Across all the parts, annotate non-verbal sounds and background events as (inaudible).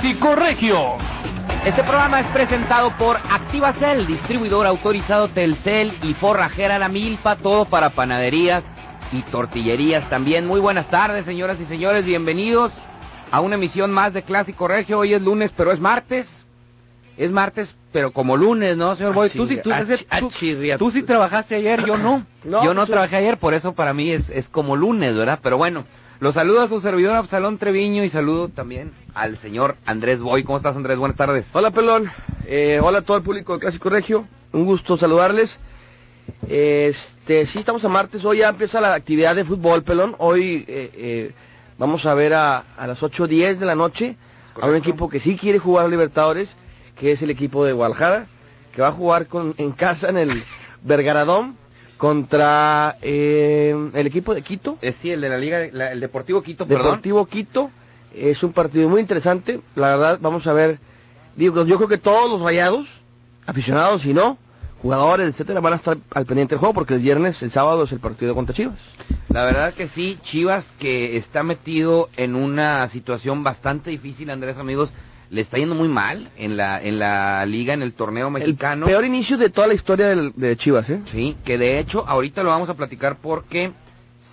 Clásico Regio. Este programa es presentado por Activacel, distribuidor autorizado Telcel y forrajera La Milpa, todo para panaderías y tortillerías también. Muy buenas tardes, señoras y señores, bienvenidos a una emisión más de Clásico Regio. Hoy es lunes, pero es martes. Es martes, pero como lunes, ¿no, señor Boy? Tú, sí- tú, tú- tú sí trabajaste ayer, yo no. (clears throat) No, yo no yo- trabajé ayer, por eso para mí es, es como lunes, ¿verdad? Pero bueno, los saludo a su servidor Absalón Treviño y saludo también al señor Andrés Boy. ¿Cómo estás, Andrés? Buenas tardes. Hola, pelón. Eh, hola a todo el público de Clásico Regio. Un gusto saludarles. Este, sí, estamos a martes. Hoy ya empieza la actividad de fútbol, pelón. Hoy eh, eh, vamos a ver a, a las 8.10 de la noche a un equipo que sí quiere jugar a Libertadores, que es el equipo de Guadalajara, que va a jugar con, en casa en el Vergaradón contra eh, el equipo de Quito. Eh, sí, el de la Liga, la- el Deportivo Quito, perdón. Deportivo Quito. Es un partido muy interesante. La verdad, vamos a ver. Digo, yo creo que todos los rayados, aficionados y no, jugadores, etcétera, van a estar al pendiente del juego porque el viernes, el sábado es el partido contra Chivas. La verdad que sí, Chivas que está metido en una situación bastante difícil, Andrés amigos, le está yendo muy mal en la en la liga, en el torneo mexicano. El peor inicio de toda la historia del- de Chivas, ¿eh? Sí, que de hecho ahorita lo vamos a platicar porque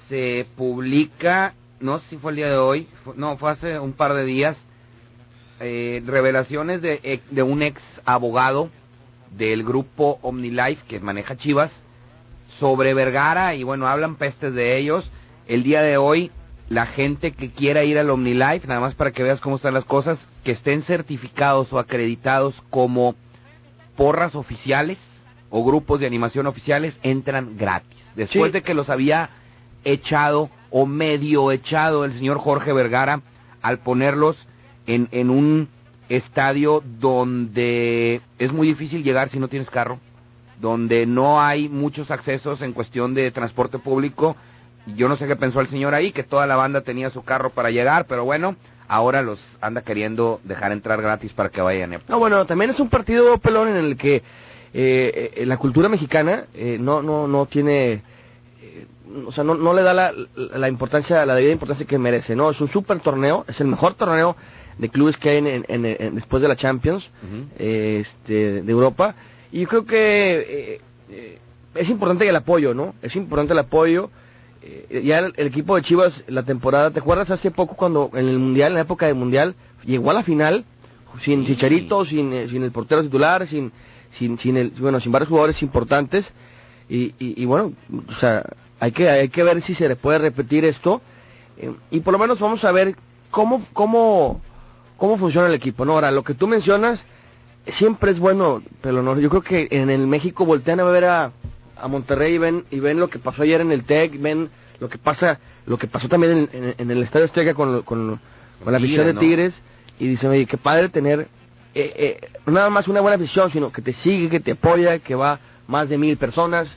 se publica, no sé si fue el día de hoy, no, fue hace un par de días, eh, revelaciones de, ex- de un ex abogado del grupo OmniLife que maneja Chivas sobre Vergara y bueno, hablan pestes de ellos. El día de hoy, la gente que quiera ir al OmniLife, nada más para que veas cómo están las cosas, que estén certificados o acreditados como porras oficiales o grupos de animación oficiales, entran gratis. Después Sí. de que los había echado o medio echado el señor Jorge Vergara al ponerlos en, en un estadio donde es muy difícil llegar si no tienes carro, donde no hay muchos accesos en cuestión de transporte público. Yo no sé qué pensó el señor ahí, que toda la banda tenía su carro para llegar, pero bueno, ahora los anda queriendo dejar entrar gratis para que vayan. No, bueno, también es un partido pelón en el que eh, eh, la cultura mexicana eh, no, no, no tiene, o sea, no, no le da la, la importancia, la debida importancia que merece, ¿no? Es un super torneo, es el mejor torneo de clubes que hay en, en- en- después de la Champions, eh, este, de Europa, y yo creo que eh, eh, es importante el apoyo, ¿no? Es importante el apoyo. Eh, ya el, el equipo de Chivas, la temporada, ¿te acuerdas hace poco cuando en el Mundial, en la época del Mundial, llegó a la final sin Sí. Chicharito, sin, eh, sin el portero titular, sin, sin, sin el, bueno, sin varios jugadores importantes, y, y, y bueno, o sea, hay que, hay que ver si se puede repetir esto, eh, y por lo menos vamos a ver cómo, cómo, cómo funciona el equipo, ¿no? Ahora, lo que tú mencionas, siempre es bueno, pero no, yo creo que en el México voltean a ver a, a Monterrey y ven, y ven lo que pasó ayer en el TEC, ven lo que pasa, lo que pasó también en, en- en el Estadio Azteca con, con, con la visión de Tigres, ¿no? Tigres, y dicen, oye, qué padre tener, eh, eh, nada más una buena visión, sino que te sigue, que te apoya, que va más de mil personas,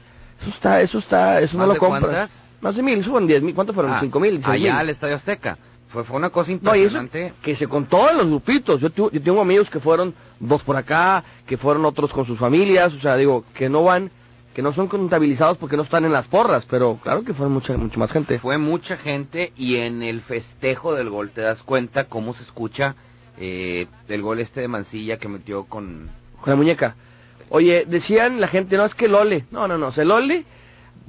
eso está, eso está, eso no ¿Más lo compras. cuántas? Más de mil, fueron diez mil, ¿cuántos fueron? Ah, Cinco mil, allá al Estadio Azteca. Fue, fue una cosa No, y eso impresionante. que se contó en los grupitos. Yo, tu- yo tengo amigos que fueron dos por acá, que fueron otros con sus familias, o sea, digo, que no van, que no son contabilizados porque no están en las porras, pero claro que fueron mucha, mucha más gente. Fue mucha gente y en el festejo del gol te das cuenta cómo se escucha eh, el gol este de Mancilla que metió con... Con la muñeca. Oye, decían la gente, no, es que Lole. No, no, no, o sea, Lole,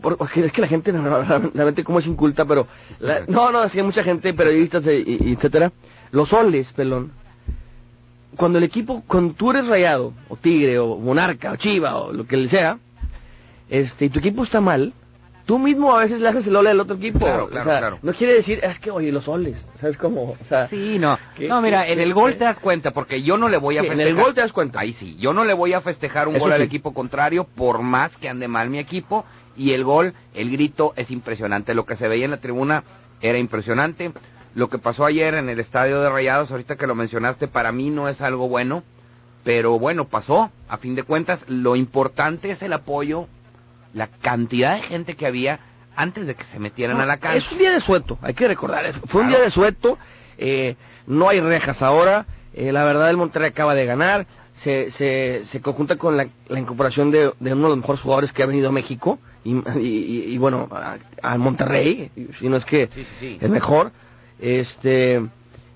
por- porque es que la gente, no, (laughs) no, realmente como es inculta, pero, la- no, no, decía mucha gente, periodistas, e- y, etcétera. Los soles, pelón. Cuando el equipo, cuando tú eres rayado, o tigre, o monarca, o chiva, o lo que le sea, este, y tu equipo está mal, tú mismo a veces le haces el ole al otro equipo. Claro, O claro, sea, claro. No quiere decir, es que, oye, los soles, ¿sabes cómo? O sea, Sí, no. ¿Qué- no, mira, qué- en el gol qué? te das cuenta, porque yo no le voy a Sí, en festejar. el gol te das cuenta. Ahí sí, yo no le voy a festejar un Eso gol al equipo contrario, por más que ande mal mi equipo. Y el gol, el grito es impresionante. Lo que se veía en la tribuna era impresionante. Lo que pasó ayer en el estadio de Rayados, ahorita que lo mencionaste, para mí no es algo bueno. Pero bueno, pasó. A fin de cuentas, lo importante es el apoyo, la cantidad de gente que había antes de que se metieran a la cancha. Es un día de sueto, hay que recordar eso. Fue un día de sueto, eh, no hay rejas ahora, eh, la verdad el Monterrey acaba de ganar, se, se, se conjunta con la, la incorporación de, de uno de los mejores jugadores que ha venido a México, y, y- y, bueno, al Monterrey, si no es que Sí, el mejor. Este,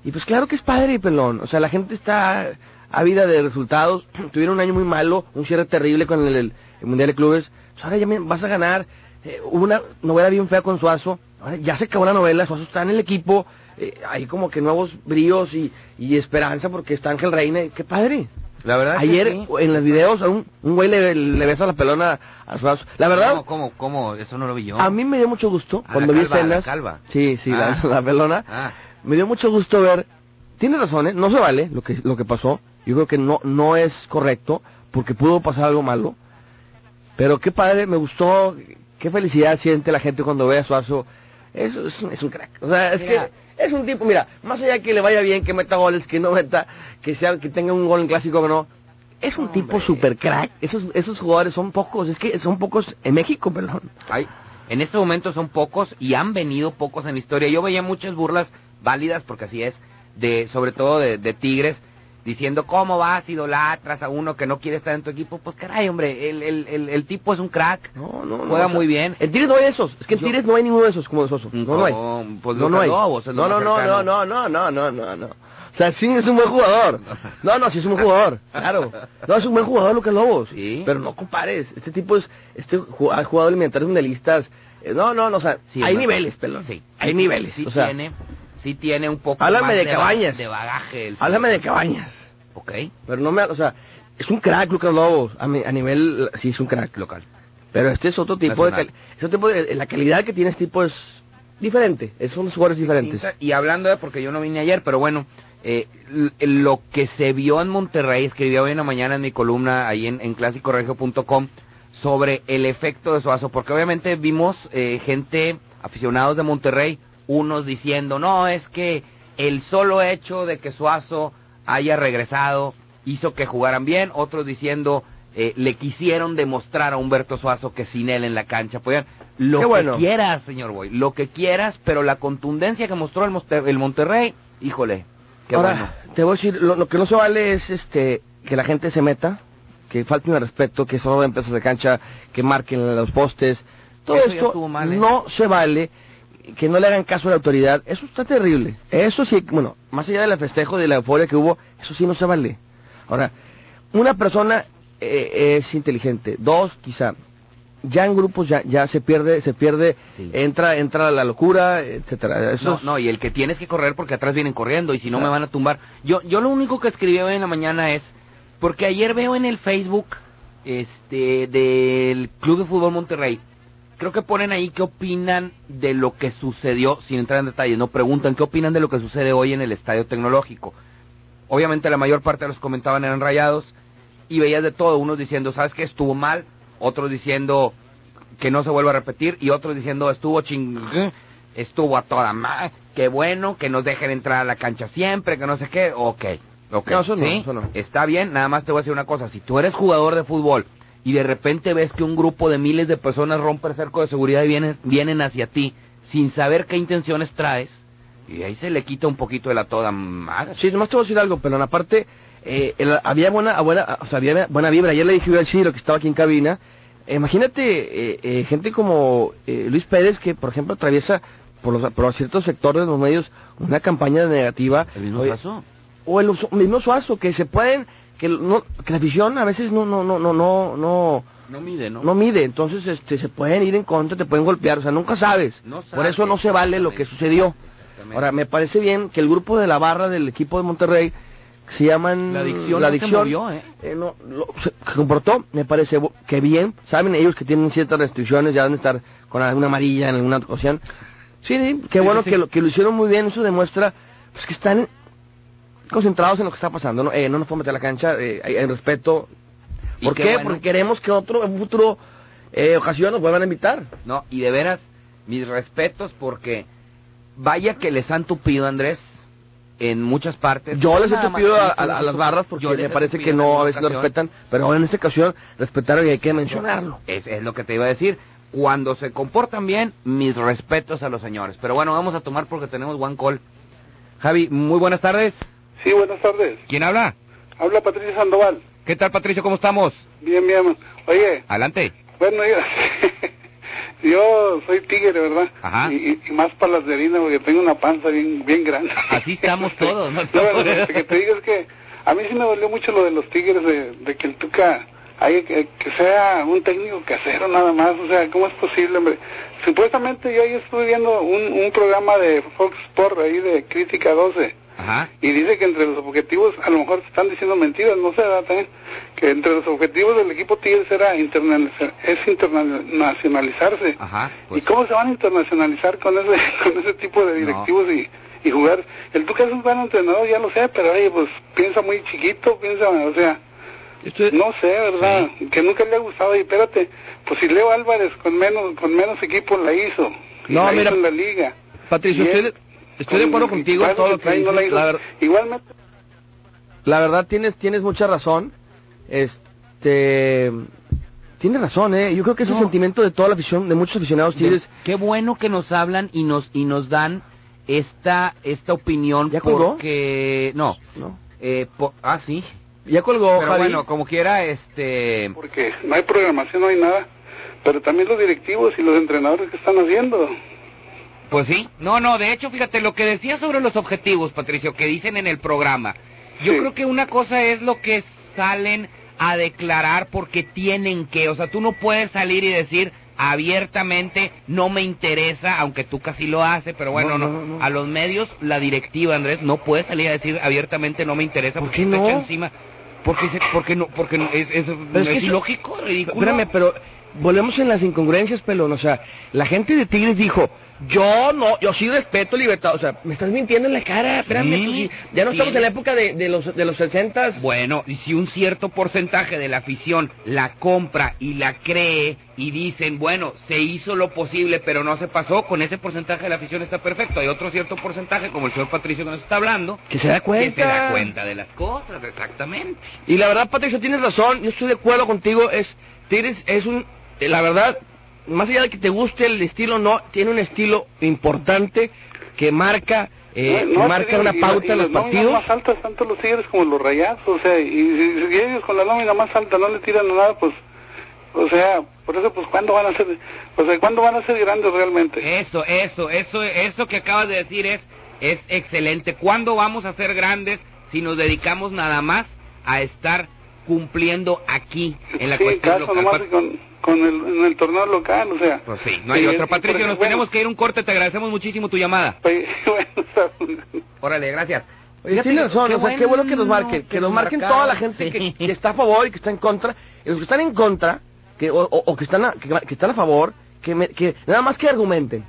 y pues claro que es padre, pelón. O sea, la gente está ávida de resultados. (clears throat) Tuvieron un año muy malo, un cierre terrible con el Mundial de Clubes. Ahora ya vas a ganar. Eh, hubo una novela bien fea con Suazo. Ahora ya se acabó la novela, Suazo está en el equipo. Eh, hay como que nuevos bríos y, y esperanza porque está Ángel Reina. Qué padre. La verdad Ayer sí. en los videos a un, un güey le, le besa la pelona a Suazo. La verdad, ¿Cómo, cómo, cómo? Eso no lo vi yo. a mí me dio mucho gusto Ah, cuando la vi la escenas. calva. Sí, sí, Ah. la, la pelona. Ah. Me dio mucho gusto ver. Tiene razón, ¿eh? no se vale lo que lo que pasó. Yo creo que no no es correcto porque pudo pasar algo malo. Pero qué padre, me gustó. Qué felicidad siente la gente cuando ve a Suazo. Eso es, un- es un crack. O sea, es Mira. que es un tipo, mira, más allá que le vaya bien, que meta goles, que no meta, que sea que tenga un gol en clásico o no. Es un tipo super crack. Esos esos jugadores son pocos, es que son pocos en México, perdón. Hay, en este momento son pocos y han venido pocos en la historia. Yo veía muchas burlas válidas, porque así es, de sobre todo de, de Tigres, diciendo cómo vas, idolatras a uno que no quiere estar en tu equipo. Pues caray, hombre, el, el, el, el tipo es un crack. No, no, no. Juega o sea, muy bien. En Tigres no hay esos. Es que en Tigres no hay ninguno de esos como de Soso. No, no hay. No, pues no, no hay. No, no, no, no, no, no, no, no, no, no. O sea, sí es un buen jugador. No, no, sí es un buen jugador. (laughs) Claro. No, es un buen jugador Lucas Lobos. Sí. Pero no compares. Este tipo es, este ha jugado alimentarios mundialistas. Eh, No, no, no, o sea, Sí, hay niveles, pelón. Sí, hay niveles. Sí o sea, tiene, sí tiene un poco Háblame más de ba- Cabañas. de bagaje. el háblame de cabañas. Ok, Pero no me, o sea, es un crack Lucas Lobos. A, mi- a nivel, sí es un crack. local. Pero este es otro tipo de, cal- tipo de, la calidad que tiene este tipo es diferente. Es- Son jugadores diferentes. Y hablando de, porque yo no vine ayer, pero bueno, eh, lo que se vio en Monterrey, escribí hoy en la mañana en mi columna ahí en, en clásicoregio.com sobre el efecto de Suazo, porque obviamente vimos eh, gente, aficionados de Monterrey, unos diciendo, no, es que el solo hecho de que Suazo haya regresado hizo que jugaran bien, otros diciendo, eh, le quisieron demostrar a Humberto Suazo que sin él en la cancha podían, lo Qué que bueno. quieras, señor Boy, lo que quieras, pero la contundencia que mostró el, Monte- el Monterrey, híjole, qué Ahora, bueno. te voy a decir, lo, lo que no se vale es este que la gente se meta, que falten el respeto, que solo den pesos de cancha, que marquen los postes. Todo Eso esto mal, ¿eh? no se vale, que no le hagan caso a la autoridad. Eso está terrible. Eso sí, bueno, más allá del festejo, de la euforia que hubo, eso sí no se vale. Ahora, una persona eh, es inteligente, dos quizá, ya en grupos ya, ya se pierde, se pierde, Sí. entra, entra la locura, etcétera. Eso No, es- no, y el que tienes que correr porque atrás vienen corriendo y si no Claro. me van a tumbar. Yo, yo lo único que escribí hoy en la mañana es, porque ayer veo en el Facebook, este, del Club de Fútbol Monterrey, creo que ponen ahí qué opinan de lo que sucedió, sin entrar en detalles, no preguntan qué opinan de lo que sucede hoy en el Estadio Tecnológico. Obviamente la mayor parte de los comentaban eran rayados y veías de todo, unos diciendo, ¿sabes qué? Estuvo mal, otros diciendo que no se vuelva a repetir y otros diciendo, estuvo ching, estuvo a toda madre, qué bueno, que nos dejen entrar a la cancha siempre, que no sé qué, ok, ok, No, eso no, ¿sí? eso no. Está bien, nada más te voy a decir una cosa, si tú eres jugador de fútbol y de repente ves que un grupo de miles de personas rompe el cerco de seguridad y vienen, vienen hacia ti sin saber qué intenciones traes, y ahí se le quita un poquito de la toda madre. Sí, nomás te voy a decir algo, pero aparte, eh, el- había buena, buena, o sea, había buena vibra. Ayer le dije al Chiro que estaba aquí en cabina. eh, imagínate eh, eh, gente como eh, Luis Pérez que, por ejemplo, atraviesa por, los, por ciertos sectores de los medios una campaña negativa. ¿El mismo caso? o el uso- mismo Suazo, que se pueden, que, no, que la visión a veces no, no, no, no, no, no, No mide, ¿no? no mide, entonces este, se pueden ir en contra, te pueden golpear, o sea, nunca sabes. No Por eso no se vale lo que sucedió. Ahora, me parece bien que el grupo de la barra del equipo de Monterrey que se llaman La adicción la no se adicción movió, ¿eh? no, lo- se comportó, me parece que bien, saben ellos que tienen ciertas restricciones, ya van a estar con alguna amarilla en alguna ocasión. Sí, sí, qué bueno Que, lo, que lo hicieron muy bien, eso demuestra pues, que están concentrados en lo que está pasando, ¿no? Eh, no nos podemos meter a la cancha, eh, en respeto. ¿Por qué? Porque queremos que otro, en futuro eh, ocasión nos vuelvan a invitar. No, y de veras, mis respetos porque vaya que les han tupido, Andrés, en muchas partes. Yo les he tupido a, las barras porque me parece que no, a veces no respetan, pero en esta ocasión respetaron y hay que mencionarlo. Es, es lo que te iba a decir. Cuando se comportan bien, mis respetos a los señores. Pero bueno, vamos a tomar porque tenemos one call. Javi, muy buenas tardes. Sí, buenas tardes. ¿Quién habla? Habla Patricio Sandoval. ¿Qué tal, Patricio? ¿Cómo estamos? Bien, bien. Oye. Adelante. Bueno, yo, (laughs) yo soy tigre, ¿verdad? Ajá. Y, más para las de harina porque tengo una panza bien bien grande. Así estamos (laughs) todos, ¿no? no lo que te digo es que a mí sí me dolió mucho lo de los tigres, de, de que el Tuca hay que, que, sea un técnico casero nada más, o sea, ¿cómo es posible, hombre? Supuestamente yo ahí estuve viendo un, un programa de Fox Sport ahí de Crítica 12 y dice que entre los objetivos, a lo mejor están diciendo mentiras, no sé, también, que entre los objetivos del equipo Tigres era es internacionalizarse. Pues. ¿Y cómo se van a internacionalizar con ese, (laughs) con ese tipo de directivos y, y jugar? El Tuca es un buen entrenador, ya lo sé, pero oye, pues piensa muy chiquito, piensa, o sea, no sé, ¿verdad? Que nunca le ha gustado. Y espérate, pues si Leo Álvarez con menos con menos equipo la hizo. No, mira, en la liga. Patricio, usted, Estoy de acuerdo contigo todo lo que dices. La Igualmente. La verdad tienes tienes mucha razón. Este tienes razón, eh. Yo creo que ese sentimiento de toda la afición, de muchos aficionados tienes. Qué bueno que nos hablan y nos y nos dan esta esta opinión ¿Ya colgó? porque no, no. Eh, ah sí. Ya colgó, Pero bueno, como quiera, este. Porque no hay programación, no hay nada. Pero también los directivos y los entrenadores que están haciendo. Pues sí, no, no, de hecho, fíjate, lo que decía sobre los objetivos, Patricio, que dicen en el programa, yo creo que una cosa es lo que salen a declarar porque tienen que, o sea, tú no puedes salir y decir abiertamente no me interesa, aunque tú casi lo haces, pero bueno, no, a los medios, la directiva, Andrés, no puede salir a decir abiertamente no me interesa porque ¿Por qué no? encima. Porque, porque no, porque es, es, es, ilógico, ridículo. Espérame, pero volvemos en las incongruencias, pelón, o sea, la gente de Tigres dijo, yo no, yo sí respeto libertad. O sea, me estás mintiendo en la cara. Espérame, ya no estamos en la época de, los de los 60. Bueno, y si un cierto porcentaje de la afición la compra y la cree y dicen, bueno, se hizo lo posible, pero no se pasó, con ese porcentaje de la afición está perfecto. Hay otro cierto porcentaje, como el señor Patricio que nos está hablando, que se da cuenta. Que se da cuenta de las cosas, exactamente. Y la verdad, Patricio, tienes razón. Yo estoy de acuerdo contigo. Es, tienes, es un, la verdad, más allá de que te guste el estilo, no, tiene un estilo importante que marca eh, marca una pauta en los partidos. más altas, tanto los Tigres como los Rayados, o sea, y, si ellos con la nómina más alta no le tiran nada, pues, o sea, por eso, pues, ¿cuándo van a ser, o sea, ¿cuándo van a ser grandes realmente? Eso, eso, eso, eso que acabas de decir es, es excelente. ¿Cuándo vamos a ser grandes si nos dedicamos nada más a estar cumpliendo aquí, en la cuestión local? Con el, en el torneo local, o sea. Pues sí, no hay otra. Patricio, nos tenemos que ir un corte, te agradecemos muchísimo tu llamada. (laughs) Órale, gracias. Oye, tiene razón, o sea, qué bueno que nos marquen, que, nos marquen toda la gente que, está a favor y que está en contra, y los que están en contra, que, o, que están a, que, están a favor, que, que nada más que argumenten,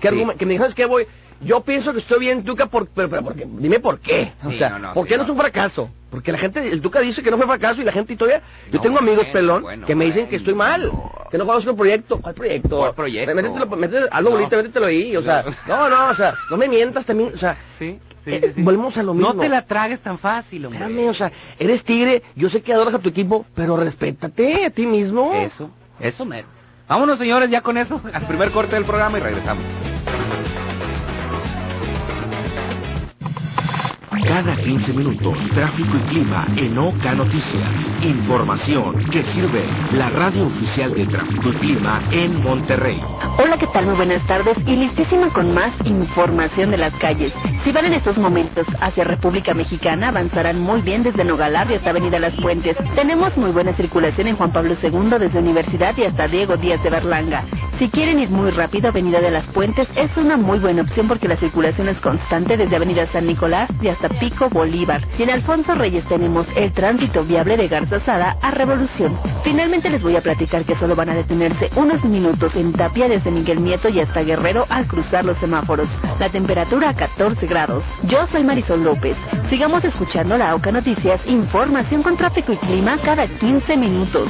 que, argumenten, que me digan, que voy, yo pienso que estoy bien, Tuca, por, pero, pero porque, dime por qué. O sea, ¿por qué no, es un fracaso? Porque la gente, el Tuca dice que no fue fracaso y la gente todavía... yo tengo amigos, pelón, que me dicen que estoy mal, que no conozco el proyecto. ¿Cuál proyecto? ¿Cuál proyecto? Métetelo, métetelo, hazlo bonito, métetelo ahí, o sea... No, no, o sea, no me mientas también, o sea... Sí. Sí, sí, Volvemos a lo mismo. No te la tragues tan fácil, hombre. Espérame, o sea, eres tigre, yo sé que adoras a tu equipo, pero respétate a ti mismo. Eso, eso mero. Vámonos, señores, ya con eso, al primer corte del programa y regresamos. Cada 15 minutos, tráfico y clima en OK Noticias. Información que sirve la radio oficial de tráfico y clima en Monterrey. Hola, ¿qué tal? Muy buenas tardes y listísima con más información de las calles. Si van en estos momentos hacia República Mexicana, avanzarán muy bien desde Nogalar y hasta Avenida Las Puentes. Tenemos muy buena circulación en Juan Pablo II desde Universidad y hasta Diego Díaz de Berlanga. Si quieren ir muy rápido, Avenida de las Puentes es una muy buena opción porque la circulación es constante desde Avenida San Nicolás y hasta Tampico Bolívar. Y en Alfonso Reyes tenemos el tránsito viable de Garza Sada a Revolución. Finalmente les voy a platicar que solo van a detenerse unos minutos en Tapia desde Miguel Nieto y hasta Guerrero al cruzar los semáforos. La temperatura a 14 grados. Yo soy Marisol López. Sigamos escuchando la OCA Noticias, información con tráfico y clima cada 15 minutos.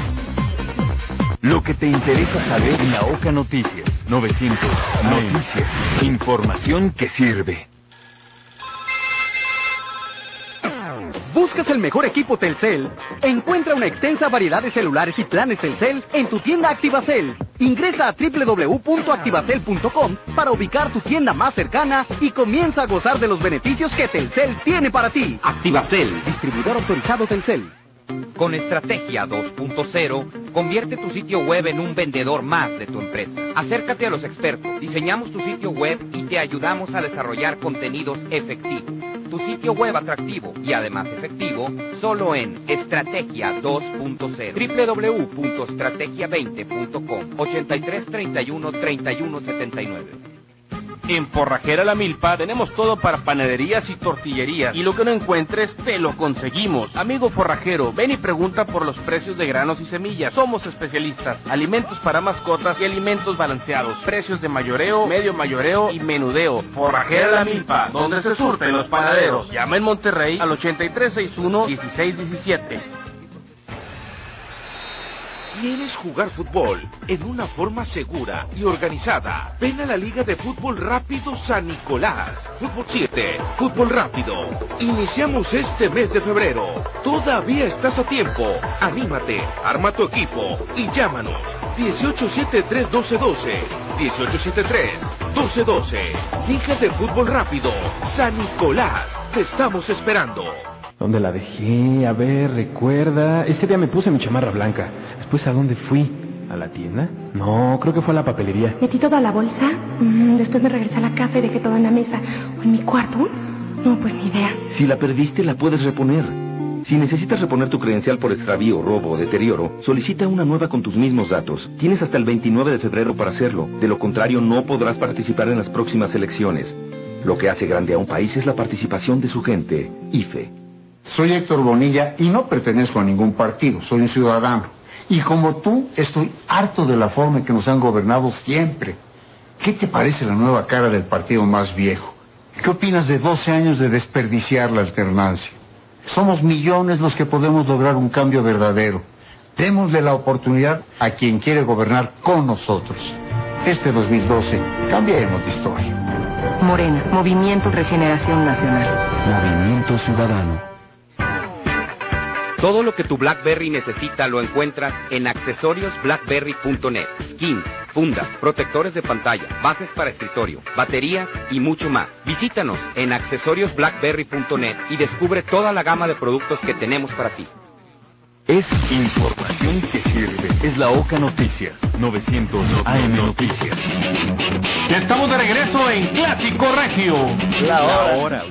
Lo que te interesa saber en la OCA Noticias. 900 Noticias. Información que sirve. ¿Buscas el mejor equipo Telcel? Encuentra una extensa variedad de celulares y planes Telcel en tu tienda Activacel. Ingresa a www.activacel.com para ubicar tu tienda más cercana y comienza a gozar de los beneficios que Telcel tiene para ti. Activacel, distribuidor autorizado Telcel. Con Estrategia 2.0, convierte tu sitio web en un vendedor más de tu empresa. Acércate a los expertos, diseñamos tu sitio web y te ayudamos a desarrollar contenidos efectivos. Tu sitio web atractivo y además efectivo, solo en Estrategia 2.0. www.estrategia20.com 8331 3179. En Forrajera La Milpa tenemos todo para panaderías y tortillerías. Y lo que no encuentres, te lo conseguimos. Amigo forrajero, ven y pregunta por los precios de granos y semillas. Somos especialistas. Alimentos para mascotas y alimentos balanceados. Precios de mayoreo, medio mayoreo y menudeo. Forrajera La Milpa, donde se surten los panaderos. Llama en Monterrey al 8361-1617. ¿Quieres jugar fútbol en una forma segura y organizada? Ven a la Liga de Fútbol Rápido San Nicolás. Fútbol 7, Fútbol Rápido. Iniciamos este mes de febrero. Todavía estás a tiempo. Anímate, arma tu equipo y llámanos. 1873-1212. 1873-1212. Liga de Fútbol Rápido San Nicolás. Te estamos esperando. ¿Dónde la dejé? A ver, recuerda. Ese día me puse mi chamarra blanca. Después, ¿a dónde fui? ¿A la tienda? No, creo que fue a la papelería. ¿Metí toda la bolsa? Mm, después me regresé a la casa y dejé todo en la mesa. ¿O en mi cuarto? No, pues ni idea. Si la perdiste, la puedes reponer. Si necesitas reponer tu credencial por extravío, robo o deterioro, solicita una nueva con tus mismos datos. Tienes hasta el 29 de febrero para hacerlo. De lo contrario, no podrás participar en las próximas elecciones. Lo que hace grande a un país es la participación de su gente. IFE. Soy Héctor Bonilla y no pertenezco a ningún partido, soy un ciudadano. Y como tú, estoy harto de la forma en que nos han gobernado siempre. ¿Qué te parece la nueva cara del partido más viejo? ¿Qué opinas de 12 años de desperdiciar la alternancia? Somos millones los que podemos lograr un cambio verdadero. Démosle la oportunidad a quien quiere gobernar con nosotros. Este 2012, cambiemos de historia. Morena, Movimiento Regeneración Nacional. Movimiento Ciudadano. Todo lo que tu BlackBerry necesita lo encuentras en accesoriosblackberry.net. Skins, fundas, protectores de pantalla, bases para escritorio, baterías y mucho más. Visítanos en accesoriosblackberry.net y descubre toda la gama de productos que tenemos para ti. Es información que sirve. Es la OCA Noticias. 900 AM Noticias. Estamos de regreso en Clásico Regio. La hora.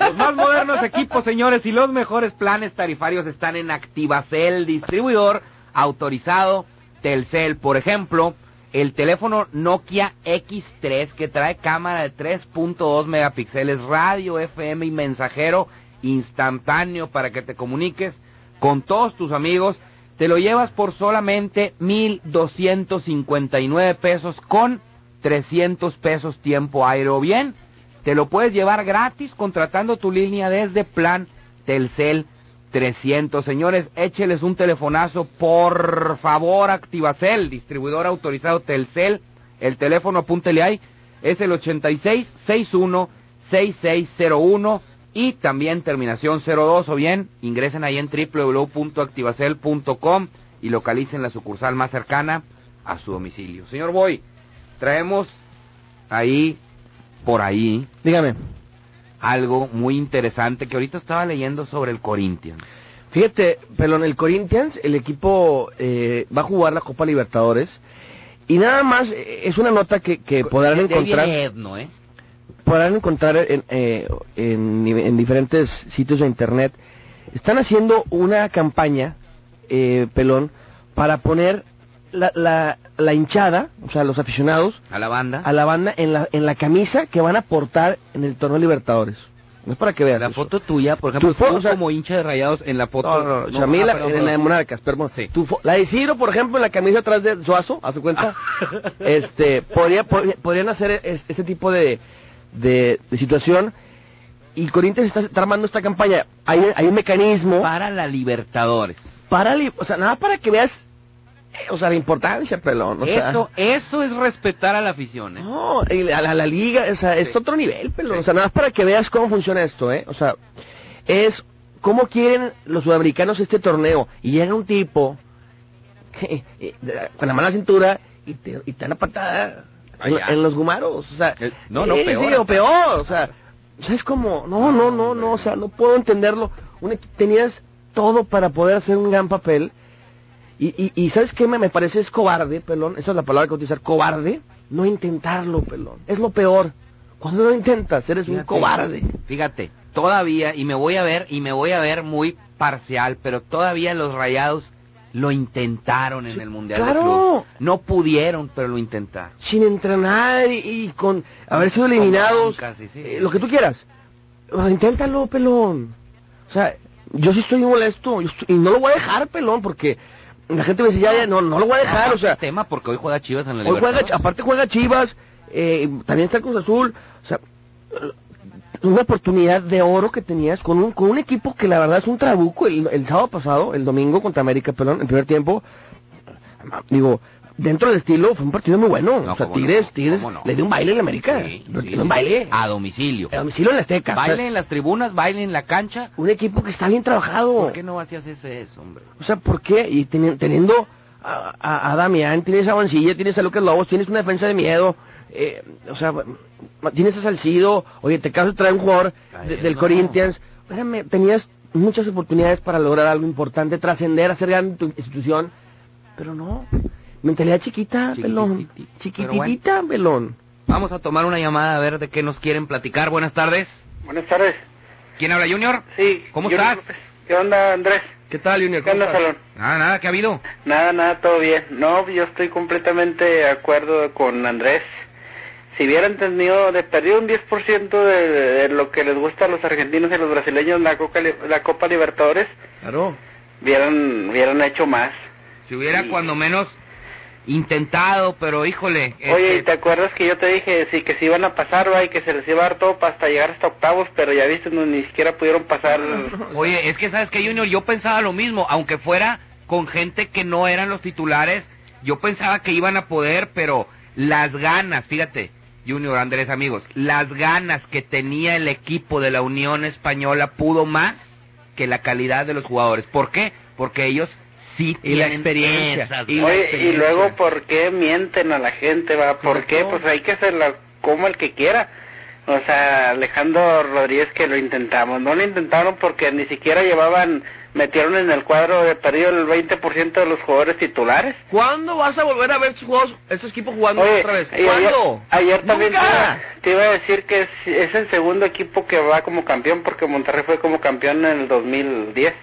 Los más modernos equipos, señores, y los mejores planes tarifarios están en Activacel, distribuidor autorizado Telcel. Por ejemplo, el teléfono Nokia X3 que trae cámara de 3.2 megapíxeles, radio, FM y mensajero instantáneo para que te comuniques con todos tus amigos, te lo llevas por solamente 1.259 pesos con 300 pesos tiempo aire o bien, te lo puedes llevar gratis contratando tu línea desde plan Telcel 300. Señores, écheles un telefonazo, por favor, Activacel, distribuidor autorizado Telcel. El teléfono, apúntele ahí, es el 86 61 6601 y también terminación 02 o bien ingresen ahí en www.activacel.com y localicen la sucursal más cercana a su domicilio. Señor Boy, traemos ahí, por ahí, dígame, algo muy interesante que ahorita estaba leyendo sobre el Corinthians. Fíjate, pero en el Corinthians el equipo eh, va a jugar la Copa Libertadores y nada más eh, es una nota que, que podrán encontrar viene ¿eh? Podrán encontrar en, eh, en, en diferentes sitios de internet. Están haciendo una campaña, eh, pelón, para poner la, la, la hinchada, o sea, los aficionados, A la banda. a la banda en la, en la camisa que van a portar en el torneo Libertadores. No es para que veas. La eso. foto tuya, por ejemplo, Tu fo- tú o sea- como hincha de rayados en la foto. No, no, no, ah, perdón, en la de. Monarcas, perdón. Sí. Tu fo- la de Ciro, por ejemplo, en la camisa atrás de Suazo, a su cuenta, (laughs) este, podría, podría- podrían hacer es- este tipo de, de, de situación. Y Corinthians está, está armando esta campaña. Hay, hay un mecanismo Para la Libertadores. para, o sea, nada para que veas, eh, o sea, la importancia, pelón. O sea, eso, eso es respetar a la afición, ¿eh? No, y la, la, la liga, o sea, es otro nivel, pero, o sea, nada más para que veas cómo funciona esto, ¿eh? O sea, es cómo quieren los sudamericanos este torneo. Y llega un tipo (laughs) que, eh, con la mano a la cintura y te, y te da una patada en, los gumaros, o sea. Eh, no, no, peor Sí, o peor, o sea, o sea, es como, no, no, no, no, o sea, no puedo entenderlo. Tenías todo para poder hacer un gran papel. Y, y, y ¿sabes qué me, me parece? Es cobarde, pelón. Esa es la palabra que utilizar. Cobarde. No intentarlo, pelón. Es lo peor. Cuando no intentas, eres un cobarde. Fíjate, todavía, y me voy a ver, y me voy a ver muy parcial, pero todavía los rayados lo intentaron en el Mundial de claro. Clubes. No pudieron, pero lo intentaron. Sin entrenar y, y con haber sido eliminados. sí, eh, lo que tú quieras. Inténtalo, pelón. O sea, yo sí estoy molesto. yo estoy- y no lo voy a dejar, pelón, porque la gente me dice, ya, ya, no, no lo voy a dejar. O sea, tema porque hoy juega Chivas en la Hoy juega, aparte juega Chivas, eh, también está el Cruz Azul, o sea, una oportunidad de oro que tenías con un, con un equipo que la verdad es un trabuco el, el sábado pasado, el domingo contra América, perdón, en primer tiempo, digo, dentro del estilo fue un partido muy bueno, No, o sea, Tigres, no, Tigres no. le dio un baile en América, Sí, sí. un baile, A domicilio. a domicilio en la Azteca, o sea, Baile en las tribunas, baile en la cancha. un equipo que está bien trabajado, ¿Por qué no hacías ese eso, hombre? o sea, ¿por qué? Y teni- teniendo a, a, a Damián, tienes a Mancilla, tienes a Lucas Lobos, tienes una defensa de miedo, eh, o sea, tienes a Salcido, oye, te caso de traer un jugador de- del no. Corinthians, espérame, tenías muchas oportunidades para lograr algo importante, trascender, hacer gran tu institución, pero no, mentalidad chiquita, pelón, chiquitita, pelón. Vamos a tomar una llamada a ver de qué nos quieren platicar. Buenas tardes. Buenas tardes. ¿Quién habla, Junior? Sí. ¿Cómo Junior estás? ¿Qué onda, Andrés? ¿Qué tal, Junior? ¿Qué onda, Salón? Nada, nada, ¿qué ha habido? Nada, nada, todo bien. No, yo estoy completamente de acuerdo con Andrés. Si hubieran tenido de perdido un 10% de, de lo que les gusta a los argentinos y los brasileños la Copa, Li- la Copa Libertadores, Claro. hubieran, hubieran hecho más. Si hubiera cuando menos intentado, pero híjole. Oye, ¿y este, te acuerdas que yo te dije sí que se iban a pasar, va, y que se les iba a dar todo para hasta llegar hasta octavos, pero ya viste, no, ni siquiera pudieron pasar. Oye, es que sabes que Junior, yo pensaba lo mismo, aunque fuera con gente que no eran los titulares, yo pensaba que iban a poder, pero las ganas, fíjate, Junior, Andrés, amigos, las ganas que tenía el equipo de la Unión Española pudo más que la calidad de los jugadores. ¿Por qué? Porque ellos sí Y la tienen experiencia, esas y la Oye, y luego, ¿por qué mienten a la gente, va? ¿Por qué? Pues hay que hacerla como el que quiera. O sea, Alejandro Rodríguez que lo intentamos. No lo intentaron porque ni siquiera llevaban, metieron en el cuadro de perdido el 20% de los jugadores titulares. ¿Cuándo vas a volver a ver estos juegos, estos equipos jugando Oye, otra vez? y ayer, ¿Cuándo? ayer también te iba, te iba a decir que es, es el segundo equipo que va como campeón porque Monterrey fue como campeón en el 2010.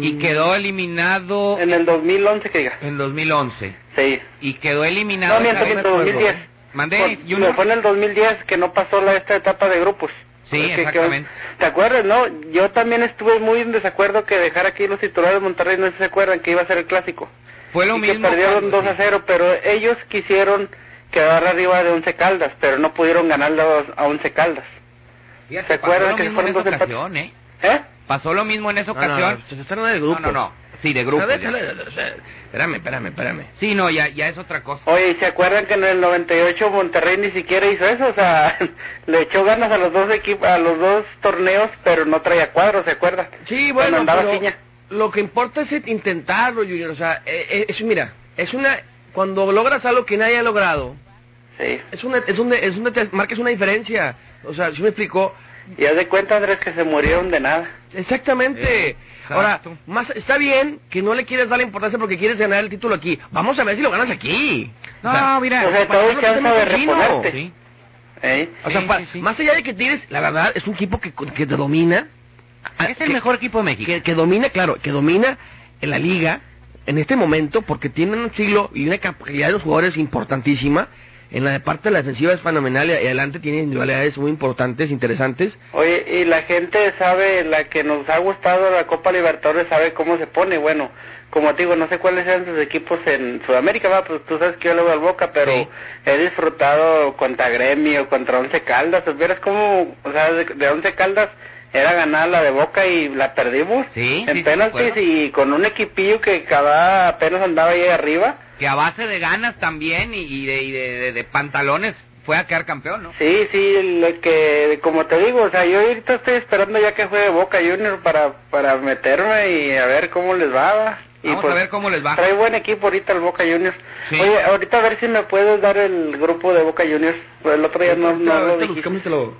Y quedó eliminado En el 2011 que diga. en 2011. Sí. Y quedó eliminado. No, miento, miento, 2010. Mandé, Por- Junior. no, fue en el 2010 que no pasó la esta etapa de grupos. Sí, que- exactamente. que- ¿Te acuerdas, no? Yo también estuve muy en desacuerdo que dejar aquí los titulares de Monterrey, no se acuerdan que iba a ser el clásico. Fue lo y mismo. que perdieron cuando- 2 a 0, pero ellos quisieron quedar arriba de Once Caldas, pero no pudieron ganarle a- Once Caldas. ¿Se acuerdan que fueron dos ocasión, ¿eh? ¿Eh? Pasó lo mismo en esa No, no, ocasión. no, se está hablando de grupos. No, no, no. Sí, de grupo. Ver, ya. a ver, o sea, espérame, espérame, espérame. Sí, no, ya, ya es otra cosa. Oye, ¿y se acuerdan que en el 98 Monterrey ni siquiera hizo eso? O sea, (laughs) le echó ganas a los dos equipos, a los dos torneos, pero no traía cuadros, ¿se acuerdan? Sí, bueno, andaba pero lo que importa es intentarlo, Junior. O sea, eh, eh, es, mira, es una... Cuando logras algo que nadie ha logrado, Sí. es una, es una, es una, te marcas una diferencia. O sea, si me explico, Y haz de cuenta, Andrés, que se murieron de nada. exactamente. Eh, Ahora, más está bien que no le quieres dar la importancia porque quieres ganar el título aquí. Vamos a ver si lo ganas aquí. No, O sea, mira. o sea, todo no te de reponerte. Sí. ¿eh? O sea, Sí, pa- sí, sí. más allá de que tienes, la verdad, es un equipo que, que te domina. Es el que- mejor equipo de México. que, que domina, claro, que domina en la liga en este momento porque tienen un siglo y una capacidad de los jugadores importantísima. En la parte de la defensiva es fenomenal y adelante tiene individualidades muy importantes, interesantes. Oye, y la gente sabe, la que nos ha gustado la Copa Libertadores sabe cómo se pone. Bueno, como te digo, no sé cuáles sean sus equipos en Sudamérica, va, pues tú sabes que yo le voy al Boca, pero he disfrutado contra Gremio, contra Once Caldas. Pues vieras cómo, o sea, de, de Once Caldas era ganar la de Boca y la perdimos Sí, en sí, penaltis y con un equipipillo que cada apenas andaba ahí arriba. Que a base de ganas también y, y de, y de- de- de pantalones fue a quedar campeón, ¿no? Sí, sí, lo que, como te digo, o sea, yo ahorita estoy esperando ya que juegue Boca Junior para, para meterme y a ver cómo les va. va. Y Vamos a ver cómo les va. Trae buen equipo ahorita el Boca Juniors. Sí. Oye, ahorita a ver si me puedes dar el grupo de Boca Juniors. Pues el otro día no, no lo dijiste.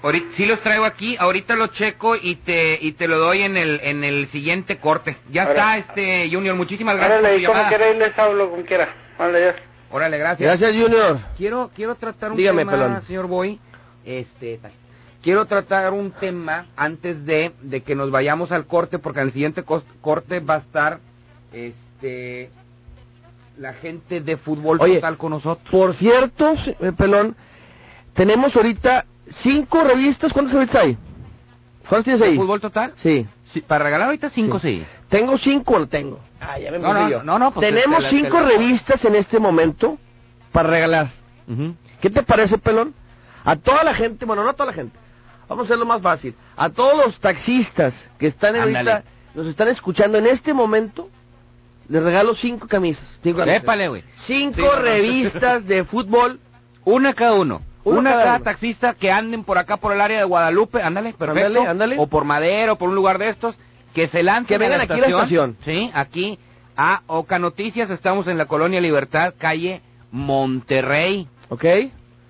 Ahorita, sí los traigo aquí, ahorita lo checo y te y te lo doy en el en el siguiente corte. Ya Ahora- está este Junior, muchísimas gracias Órale, por y como quiera ahí les hablo, como quiera. Órale, ya. Órale, gracias. Gracias, Junior. Quiero quiero tratar un Dígame, tema, pelón. señor Boy. Este, quiero tratar un tema antes de, de que nos vayamos al corte porque en el siguiente corte va a estar este la gente de fútbol Oye, total con nosotros. Por cierto, eh, Pelón, tenemos ahorita cinco revistas. ¿Cuántas revistas hay? ¿Cuántas tienes ¿De ahí? fútbol total? Sí. Sí, para regalar ahorita cinco sí. Tengo cinco, no tengo. Ah, ya me No, no, yo. no, no, pues, Tenemos te la- cinco te la- revistas en este momento para regalar. ¿Qué te parece, Pelón? A toda la gente, bueno, no a toda la gente. Vamos a hacerlo más fácil. A todos los taxistas que están ahorita, Ándale. nos están escuchando en este momento, les regalo cinco camisas. Cinco camisas. Épale, güey. Cinco Sí, no, no. revistas de fútbol. Una cada uno. Uno Una cada taxista que anden por acá por el área de Guadalupe, ándale, perfecto. Ándale, ándale. O por Madero, o por un lugar de estos, que se lancen Que vengan a aquí a la estación. Sí, aquí a Oca Noticias, estamos en la Colonia Libertad, calle Monterrey, ¿Ok?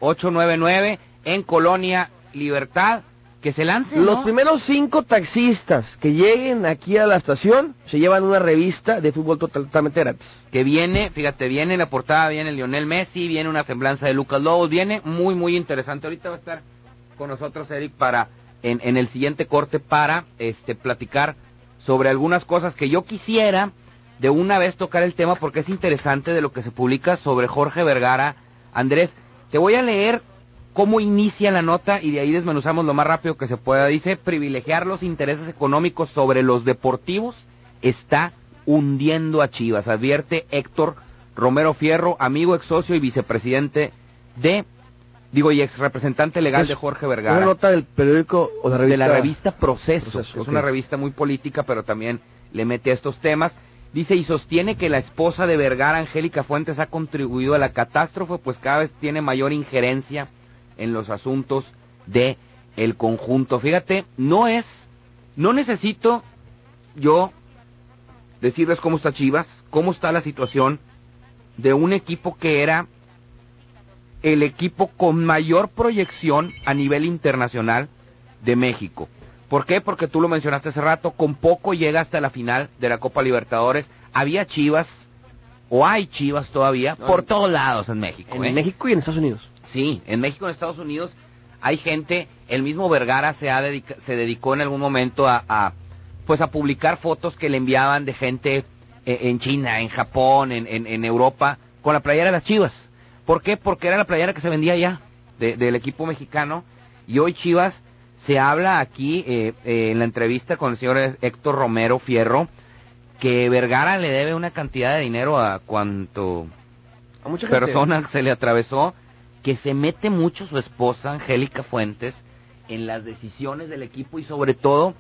899, en Colonia Libertad, que se lancen, Los ¿no? primeros cinco taxistas que lleguen aquí a la estación se llevan una revista de fútbol total- totalmente gratis. que viene, fíjate, viene en la portada, viene Lionel Messi, viene una semblanza de Lucas Lobos, viene muy, muy interesante. Ahorita va a estar con nosotros Eric para, en, en el siguiente corte, para este platicar sobre algunas cosas que yo quisiera de una vez tocar el tema porque es interesante de lo que se publica sobre Jorge Vergara. Andrés, te voy a leer cómo inicia la nota y de ahí desmenuzamos lo más rápido que se pueda. Dice, privilegiar los intereses económicos sobre los deportivos está hundiendo a Chivas, advierte Héctor Romero Fierro, amigo, ex socio y vicepresidente de, digo, y ex representante legal Es de Jorge Una Vergara. nota del periódico o la revista. de la revista Proceso. Proceso, es una revista muy política, pero también le mete a estos temas. Dice y sostiene que la esposa de Vergara, Angélica Fuentes, ha contribuido a la catástrofe, pues cada vez tiene mayor injerencia en los asuntos de el conjunto. Fíjate, no es, no necesito yo decirles cómo está Chivas, cómo está la situación de un equipo que era el equipo con mayor proyección a nivel internacional de México. ¿Por qué? Porque tú lo mencionaste hace rato, con poco llega hasta la final de la Copa Libertadores. Había Chivas, o hay Chivas todavía, por todos lados en México. En ¿eh? México y en Estados Unidos. Sí, en México y en Estados Unidos hay gente, el mismo Vergara se, ha dedica- se dedicó en algún momento a, a, pues a publicar fotos que le enviaban de gente eh, en China, en Japón, en, en, Europa, con la playera de las Chivas. ¿Por qué? Porque era la playera que se vendía ya de- del equipo mexicano y hoy Chivas se habla aquí eh, eh, en la entrevista con el señor Héctor Romero Fierro que Vergara le debe una cantidad de dinero a cuanto A mucha gente. persona se le atravesó que se mete mucho su esposa Angélica Fuentes en las decisiones del equipo y sobre todo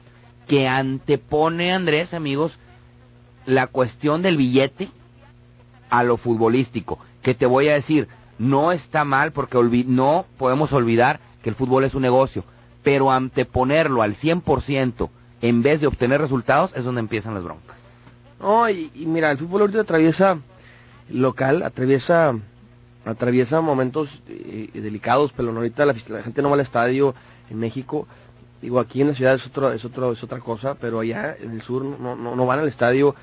que antepone Andrés amigos la cuestión del billete a lo futbolístico que te voy a decir no está mal porque olvi- no podemos olvidar que el fútbol es un negocio pero anteponerlo al 100% en vez de obtener resultados es donde empiezan las broncas No, y, y mira, el fútbol ahorita atraviesa local, atraviesa atraviesa momentos eh, delicados, pero no, ahorita la, la gente no va al estadio en México. Digo, aquí en la ciudad es otro, es otro, es otra cosa, pero allá en el sur no, no, no van al estadio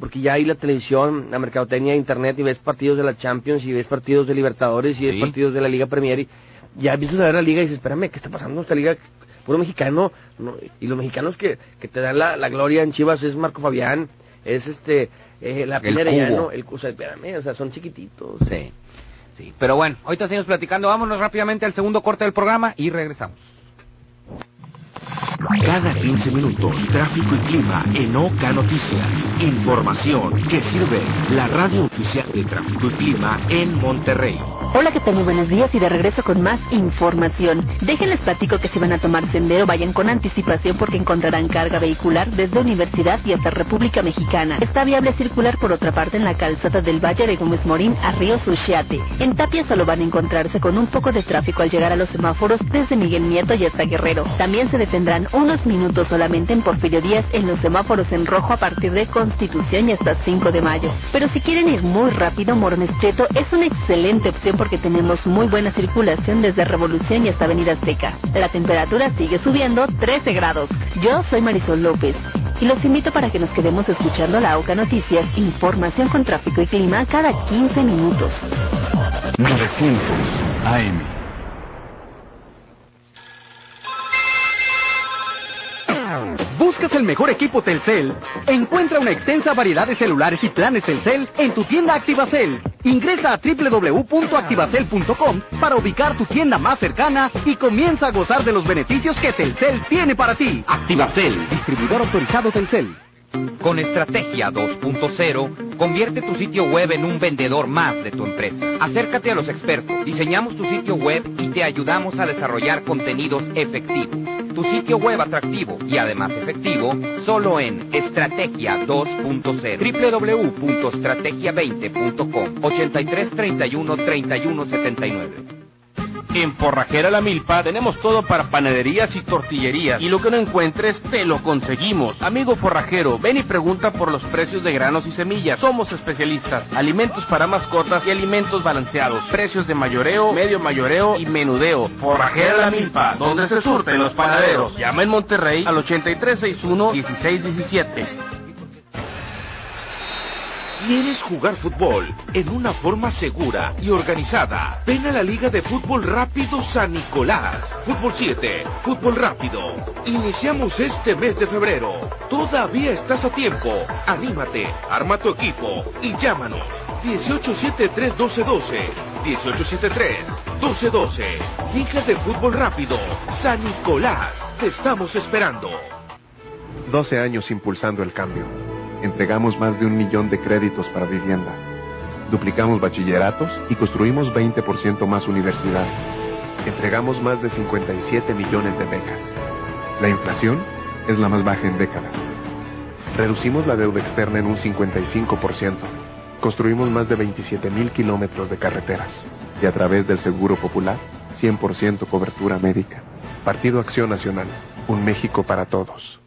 porque ya hay la televisión, la mercadotecnia, internet y ves partidos de la Champions y ves partidos de Libertadores y ves Sí. partidos de la Liga Premier y ya empiezas a ver la liga y dices, espérame, ¿qué está pasando esta liga? Puro mexicano, no, y los mexicanos que, que te dan la, la gloria en Chivas es Marco Fabián, es este, eh, la Pina Cubo. Arellano, el, o sea, espérame, o sea, son chiquititos. Sí. Sí, pero bueno, ahorita seguimos platicando. Vámonos rápidamente al segundo corte del programa y regresamos. Cada 15 minutos, tráfico y clima en Oca Noticias. Información que sirve la radio oficial de tráfico y clima en Monterrey. Hola, ¿qué tal? Muy buenos días y de regreso con más información. Déjenles platico que si van a tomar sendero vayan con anticipación porque encontrarán carga vehicular desde Universidad y hasta República Mexicana. Está viable circular por otra parte en la calzada del Valle de Gómez Morín a Río Suchiate. En Tapia solo van a encontrarse con un poco de tráfico al llegar a los semáforos desde Miguel Nieto y hasta Guerrero. También se detendrán unos minutos solamente en Porfirio Díaz en los semáforos en rojo a partir de Constitución y hasta 5 de mayo. Pero si quieren ir muy rápido, Morones Prieto es una excelente opción porque tenemos muy buena circulación desde Revolución y hasta Avenida Azteca. La temperatura sigue subiendo 13 grados. Yo soy Marisol López y los invito para que nos quedemos escuchando la OCA Noticias, información con tráfico y clima cada 15 minutos. 900 AM. ¿Buscas el mejor equipo Telcel? Encuentra una extensa variedad de celulares y planes Telcel en tu tienda Activacel. Ingresa a www.activacel.com para ubicar tu tienda más cercana y comienza a gozar de los beneficios que Telcel tiene para ti. Activacel. Distribuidor autorizado Telcel. Con Estrategia 2.0, convierte tu sitio web en un vendedor más de tu empresa. Acércate a los expertos, diseñamos tu sitio web y te ayudamos a desarrollar contenidos efectivos. Tu sitio web atractivo y además efectivo, solo en Estrategia 2.0. www.estrategia20.com 83 31 31 79. En Forrajera La Milpa tenemos todo para panaderías y tortillerías. Y lo que no encuentres, te lo conseguimos. Amigo forrajero, ven y pregunta por los precios de granos y semillas. Somos especialistas. Alimentos para mascotas y alimentos balanceados. Precios de mayoreo, medio mayoreo y menudeo. Forrajera La Milpa, donde se surten los panaderos. Llama en Monterrey al 8361-1617. ¿Quieres jugar fútbol en una forma segura y organizada? Ven a la Liga de Fútbol Rápido San Nicolás. Fútbol 7, Fútbol Rápido. Iniciamos este mes de febrero. Todavía estás a tiempo. Anímate, arma tu equipo y llámanos. 1873-1212. 1873-1212. Liga de Fútbol Rápido San Nicolás. Te estamos esperando. 12 años impulsando el cambio. Entregamos más de un millón de créditos para vivienda. Duplicamos bachilleratos y construimos 20% más universidades. Entregamos más de 57 millones de becas. La inflación es la más baja en décadas. Reducimos la deuda externa en un 55%. Construimos más de 27 mil kilómetros de carreteras. Y a través del Seguro Popular, 100% cobertura médica. Partido Acción Nacional. Un México para todos.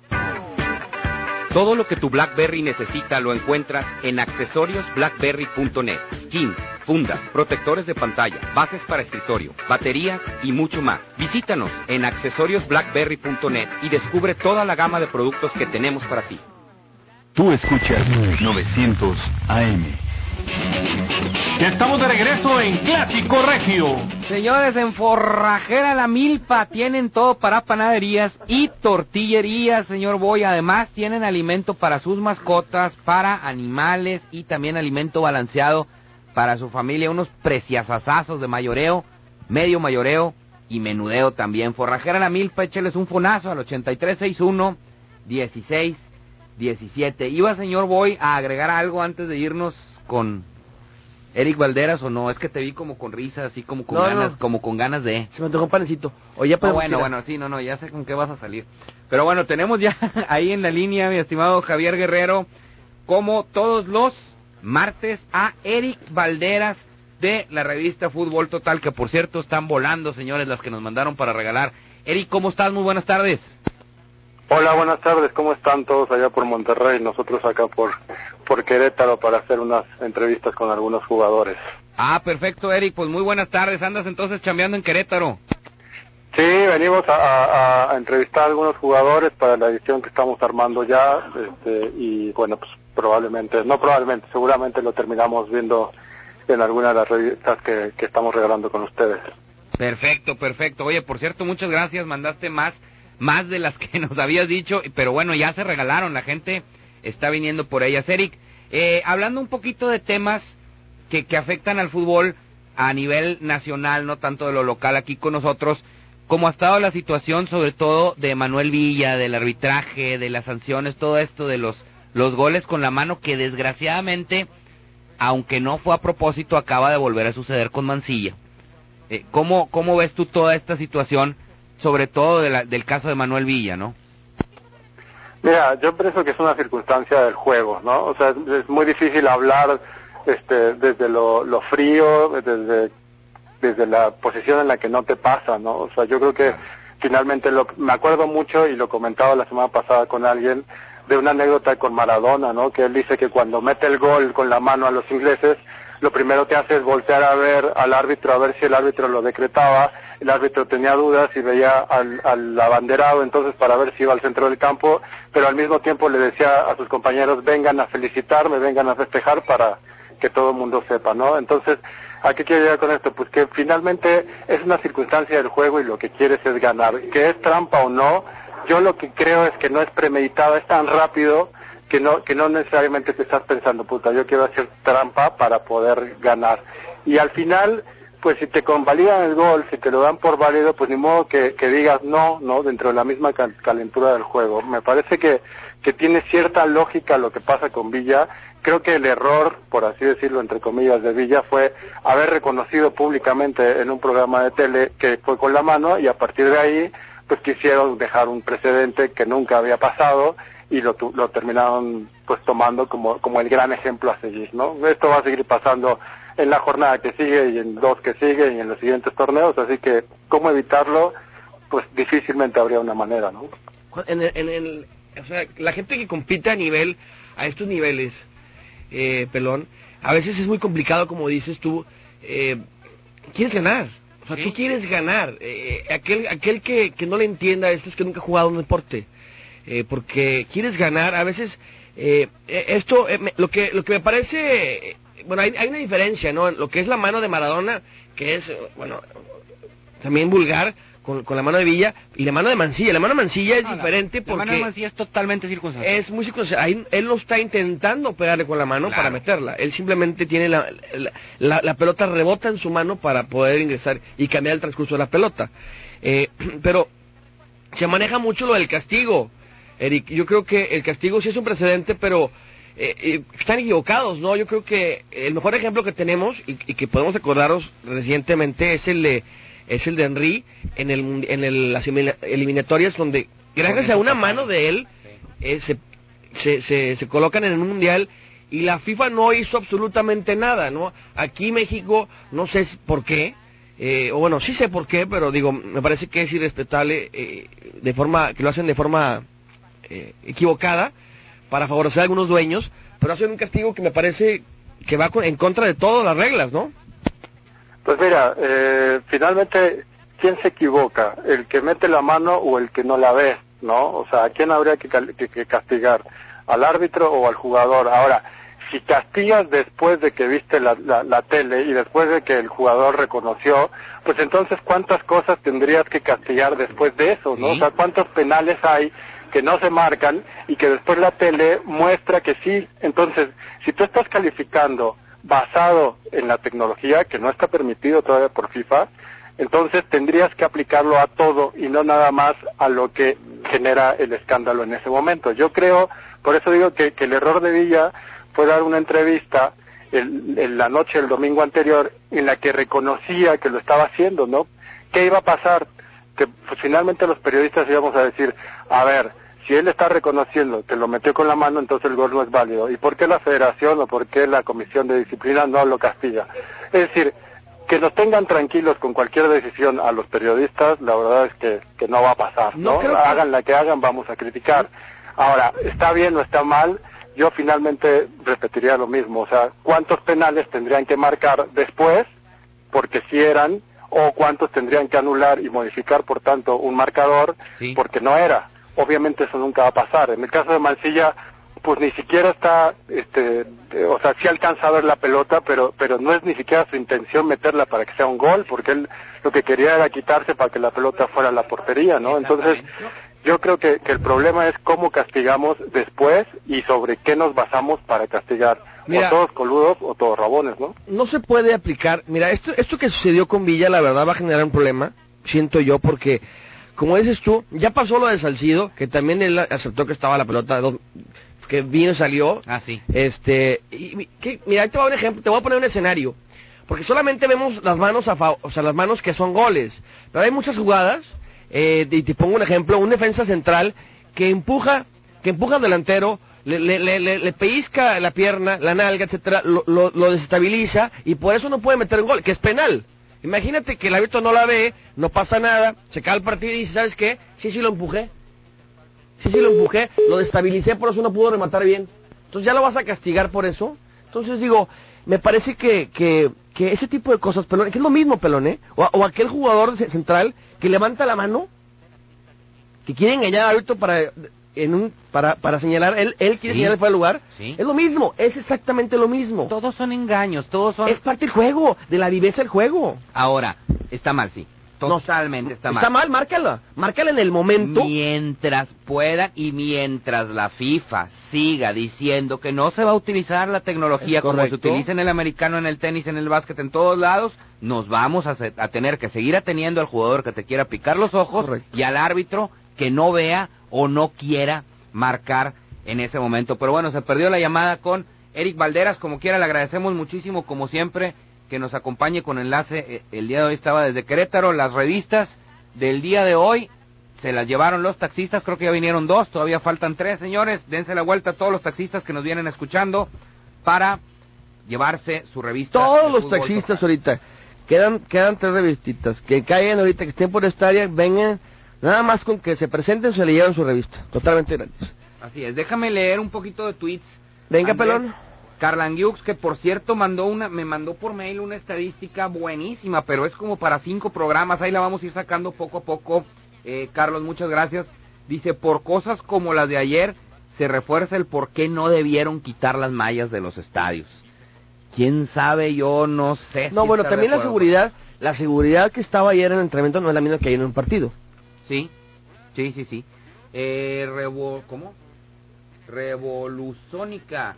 Todo lo que tu BlackBerry necesita lo encuentras en accesoriosblackberry.net. Skins, fundas, protectores de pantalla, bases para escritorio, baterías y mucho más. Visítanos en accesoriosblackberry.net y descubre toda la gama de productos que tenemos para ti. Tú escuchas 900 AM. Estamos de regreso en Clásico Regio. Señores, en Forrajera La Milpa tienen todo para panaderías y tortillerías, señor Boy. Además, tienen alimento para sus mascotas, para animales y también alimento balanceado para su familia. Unos preciasazazos de mayoreo, medio mayoreo y menudeo también. Forrajera La Milpa, écheles un fonazo al 8361 16 17. Iba, señor Boy, a agregar algo antes de irnos con Eric Valderas o no, es que te vi como con risa, así como con No, ganas, no. como con ganas de. Se me antojó un panecito. O ya No, bueno, bueno, sí, no, no, ya sé con qué vas a salir. Pero bueno, tenemos ya (laughs) ahí en la línea, mi estimado Javier Guerrero, como todos los martes, a Eric Valderas de la revista Fútbol Total, que por cierto están volando, señores, las que nos mandaron para regalar. Eric, ¿cómo estás? Muy buenas tardes. Hola, buenas tardes. ¿Cómo están todos allá por Monterrey? Nosotros acá por, por Querétaro para hacer unas entrevistas con algunos jugadores. Ah, perfecto, Eric, pues muy buenas tardes. Andas entonces chambeando en Querétaro. Sí, venimos a, a- a entrevistar a algunos jugadores para la edición que estamos armando ya este, y bueno, pues probablemente, no probablemente, seguramente lo terminamos viendo en alguna de las revistas que, que estamos regalando con ustedes. Perfecto, perfecto. Oye, por cierto, muchas gracias. Mandaste más, más de las que (laughs) nos habías dicho, pero bueno, ya se regalaron. La gente está viniendo por ellas. Eric, eh, hablando un poquito de temas que, que afectan al fútbol, a nivel nacional, no tanto de lo local aquí con nosotros, cómo ha estado la situación sobre todo de Manuel Villa, del arbitraje, de las sanciones, todo esto de los, los goles con la mano que desgraciadamente, aunque no fue a propósito, acaba de volver a suceder con Mancilla. Eh, ¿cómo, ¿Cómo ves tú toda esta situación, sobre todo de la- del caso de Manuel Villa, no? Mira, yo pienso que es una circunstancia del juego, ¿no? O sea, es, muy difícil hablar este, desde lo, lo frío, desde, desde la posición en la que no te pasa, ¿no? O sea, yo creo que finalmente lo, me acuerdo mucho y lo comentaba la semana pasada con alguien de una anécdota con Maradona, ¿no? Que él dice que cuando mete el gol con la mano a los ingleses, lo primero que hace es voltear a ver al árbitro, a ver si el árbitro lo decretaba. El árbitro tenía dudas y veía al, al abanderado entonces para ver si iba al centro del campo, pero al mismo tiempo le decía a sus compañeros, vengan a felicitarme, vengan a festejar para que todo el mundo sepa, ¿no? Entonces, ¿a qué quiero llegar con esto? Pues que finalmente es una circunstancia del juego y lo que quieres es ganar. Que es trampa o no, yo lo que creo es que no es premeditado, es tan rápido que no, que no necesariamente te estás pensando, puta, yo quiero hacer trampa para poder ganar. Y al final, pues si te convalidan el gol, si te lo dan por válido, pues ni modo que, que digas no, ¿no? Dentro de la misma cal- calentura del juego. Me parece que, que tiene cierta lógica lo que pasa con Villa. Creo que el error, por así decirlo, entre comillas, de Villa fue haber reconocido públicamente en un programa de tele que fue con la mano y a partir de ahí, pues quisieron dejar un precedente que nunca había pasado y lo, lo terminaron pues tomando como, como el gran ejemplo a seguir, ¿no? Esto va a seguir pasando en la jornada que sigue y en dos que siguen y en los siguientes torneos, así que cómo evitarlo, pues difícilmente habría una manera, ¿no? En el, en el- o sea, la gente que compite a nivel, a estos niveles, eh, pelón, a veces es muy complicado, como dices tú, eh, quieres ganar. O sea, tú quieres ganar. Eh, aquel aquel que, que no le entienda esto es que nunca ha jugado un deporte. Eh, porque quieres ganar, a veces, eh, eh, esto, eh, me- lo que lo que me parece, eh, bueno, hay, hay una diferencia, ¿no? Lo que es la mano de Maradona, que es, bueno, también vulgar, con, con la mano de Villa, y la mano de Mancilla. La mano de Mancilla es diferente La porque... mano de Mancilla es totalmente circunstancial. Es muy circunstancial. Ahí él no está intentando pegarle con la mano para meterla. Él simplemente tiene la, la, la- la pelota rebota en su mano para poder ingresar y cambiar el transcurso de la pelota. Eh, (clears throat) pero se maneja mucho lo del castigo, Eric. Yo creo que el castigo sí es un precedente, pero eh, eh, están equivocados, ¿no? Yo creo que el mejor ejemplo que tenemos y, y que podemos acordaros recientemente es el de es el de Henry en el en el- las elimina- eliminatorias donde gracias a una mano de él eh, se, se, se, se colocan en el mundial y la FIFA no hizo absolutamente nada, ¿no? Aquí México no sé por qué, eh, o bueno, sí sé por qué, pero digo, me parece que es irrespetable eh, de forma, que lo hacen de forma eh, equivocada para favorecer a algunos dueños, pero hacen un castigo que me parece que va en contra de todas las reglas, ¿no? Pues mira, eh, finalmente, ¿quién se equivoca? ¿El que mete la mano o el que no la ve? ¿No? O sea, ¿a quién habría que, que- que castigar? ¿Al árbitro o al jugador? Ahora, si castigas después de que viste la, la- la tele y después de que el jugador reconoció, pues entonces cuántas cosas tendrías que castigar después de eso, ¿no? O sea, cuántos penales hay que no se marcan y que después la tele muestra que sí. Entonces, si tú estás calificando basado en la tecnología, que no está permitido todavía por FIFA, entonces tendrías que aplicarlo a todo y no nada más a lo que genera el escándalo en ese momento. Yo creo, por eso digo que, que el error de Villa fue dar una entrevista en la noche del domingo anterior en la que reconocía que lo estaba haciendo, ¿no? ¿Qué iba a pasar? Que pues, finalmente los periodistas íbamos a decir, a ver, si él está reconociendo que lo metió con la mano, entonces el gol no es válido. ¿Y por qué la federación o por qué la comisión de disciplina no lo castiga? Es decir, que nos tengan tranquilos con cualquier decisión a los periodistas, la verdad es que, que no va a pasar, ¿no? Hagan la que hagan, vamos a criticar. Ahora, ¿está bien o está mal? Yo finalmente repetiría lo mismo, o sea, ¿cuántos penales tendrían que marcar después? Porque si eran, o cuántos tendrían que anular y modificar, por tanto, un marcador, porque no era. Obviamente eso nunca va a pasar. En el caso de Mancilla, pues ni siquiera está, este, o sea, sí alcanza a ver la pelota, pero, pero no es ni siquiera su intención meterla para que sea un gol, porque él lo que quería era quitarse para que la pelota fuera a la portería, ¿no? Entonces, Yo creo que, que el problema es cómo castigamos después y sobre qué nos basamos para castigar. Mira. o todos coludos o todos rabones, ¿no? no se puede aplicar. Mira, esto, esto que sucedió con Villa, la verdad, va a generar un problema, siento yo, porque, como dices tú, ya pasó lo de Salcido, que también él aceptó que estaba la pelota, dos- que vino y salió. Ah, sí. Este, y, que- mira, te voy a un ejemplo, te voy a poner un escenario. Porque solamente vemos las manos a fa- o sea, las manos que son goles. Pero hay muchas jugadas, eh, y te pongo un ejemplo, un defensa central que empuja, que empuja al delantero, le, le, le, le- le pellizca la pierna, la nalga, etcétera, lo, lo, lo desestabiliza y por eso no puede meter un gol, que es penal. Imagínate que el árbitro no la ve, no pasa nada, se acaba el partido y dice, ¿sabes qué? Sí, sí lo empujé. Sí, sí lo empujé, lo destabilicé, por eso no pudo rematar bien. Entonces ya lo vas a castigar por eso. Entonces digo, me parece que, que, que ese tipo de cosas, pelón, que es lo mismo, pelón, ¿eh? O, o aquel jugador ce- central que levanta la mano, que quiere engañar al árbitro para, en un, para, para señalar, él, él quiere Sí. señalar fuera del lugar. Sí. Es lo mismo, es exactamente lo mismo. Todos son engaños, todos son... Es parte del juego, de la viveza del juego. Ahora, está mal, sí. Totalmente está mal. Está mal, márcala. Márcala en el momento. Mientras puedan y mientras la FIFA siga diciendo que no se va a utilizar la tecnología como se utiliza en el americano, en el tenis, en el básquet, en todos lados, nos vamos a, a tener que seguir ateniendo al jugador que te quiera picar los ojos Correcto. y al árbitro que no vea o no quiera marcar en ese momento. Pero bueno, se perdió la llamada con Eric Valderas, como quiera, le agradecemos muchísimo, como siempre, que nos acompañe con enlace. Eh, El día de hoy estaba desde Querétaro, las revistas del día de hoy se las llevaron los taxistas, creo que ya vinieron dos, todavía faltan tres, señores. Dense la vuelta a todos los taxistas que nos vienen escuchando para llevarse su revista. Todos los taxistas ahorita. Quedan, quedan tres revistitas. Que caigan ahorita, que estén por esta área, vengan. Nada más con que se presenten, se le llevan su revista. Totalmente gratis. Así es, déjame leer un poquito de tweets. Venga, Andrés pelón. Carlangiux, que por cierto mandó una, me mandó por mail una estadística buenísima, pero es como para cinco programas, ahí la vamos a ir sacando poco a poco. Eh, Carlos, muchas gracias. Dice, por cosas como las de ayer, se refuerza el por qué no debieron quitar las mallas de los estadios. ¿Quién sabe? Yo no sé. No, si bueno, también la seguridad, la seguridad que estaba ayer en el entrenamiento no es la misma que hay en un partido. Sí, sí, sí, sí. Eh, revo, ¿Cómo? Revoluzónica.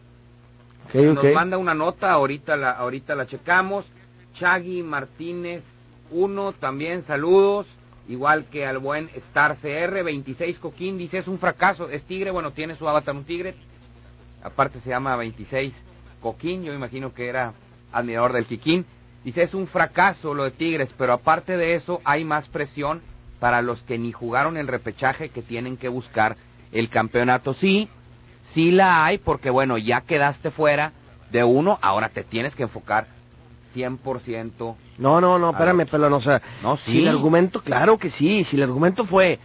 Ok, Nos manda una nota, ahorita la, ahorita la checamos. Chagui Martínez 1, también saludos. Igual que al buen Star CR, 26 Coquín, dice es un fracaso, es tigre, bueno, tiene su avatar un tigre. Aparte se llama 26 Coquín, yo imagino que era admirador del Kikín. Dice es un fracaso lo de Tigres, pero aparte de eso hay más presión para los que ni jugaron el repechaje que tienen que buscar el campeonato. Sí, sí la hay porque bueno, ya quedaste fuera de uno, ahora te tienes que enfocar 100%. No, no, no, espérame, pelón, o sea, No, si sí. el argumento, claro que sí, si el argumento fue,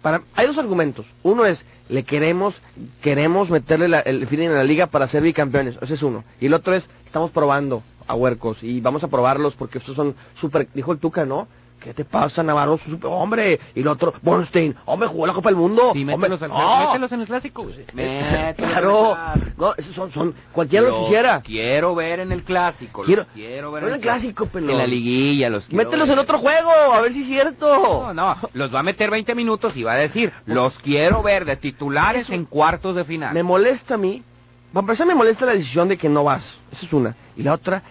para, hay dos argumentos, uno es, le queremos, queremos meterle la- el feeling en la liga para ser bicampeones, ese es uno, y el otro es, estamos probando a huercos, y vamos a probarlos porque estos son súper, dijo el Tuca, ¿no? ¿Qué te pasa, Navarro? Hombre, y el otro, Bornstein, hombre, jugó la Copa del Mundo, Sí, hombre, mételos en, ¡Oh! mételos en el clásico. Mételos claro, no, esos son, son, cualquiera lo Los quisiera, Quiero ver en el clásico. los Quiero- quiero ver en el clásico, pelón. En la liguilla, los quiero mételos ver. en otro juego, a ver si es cierto. No, no, los va a meter 20 minutos y va a decir, los quiero ver de titulares en cuartos de final. Me molesta a mí. Para empezar, me molesta la decisión de que no vas. Esa es una. Y la otra,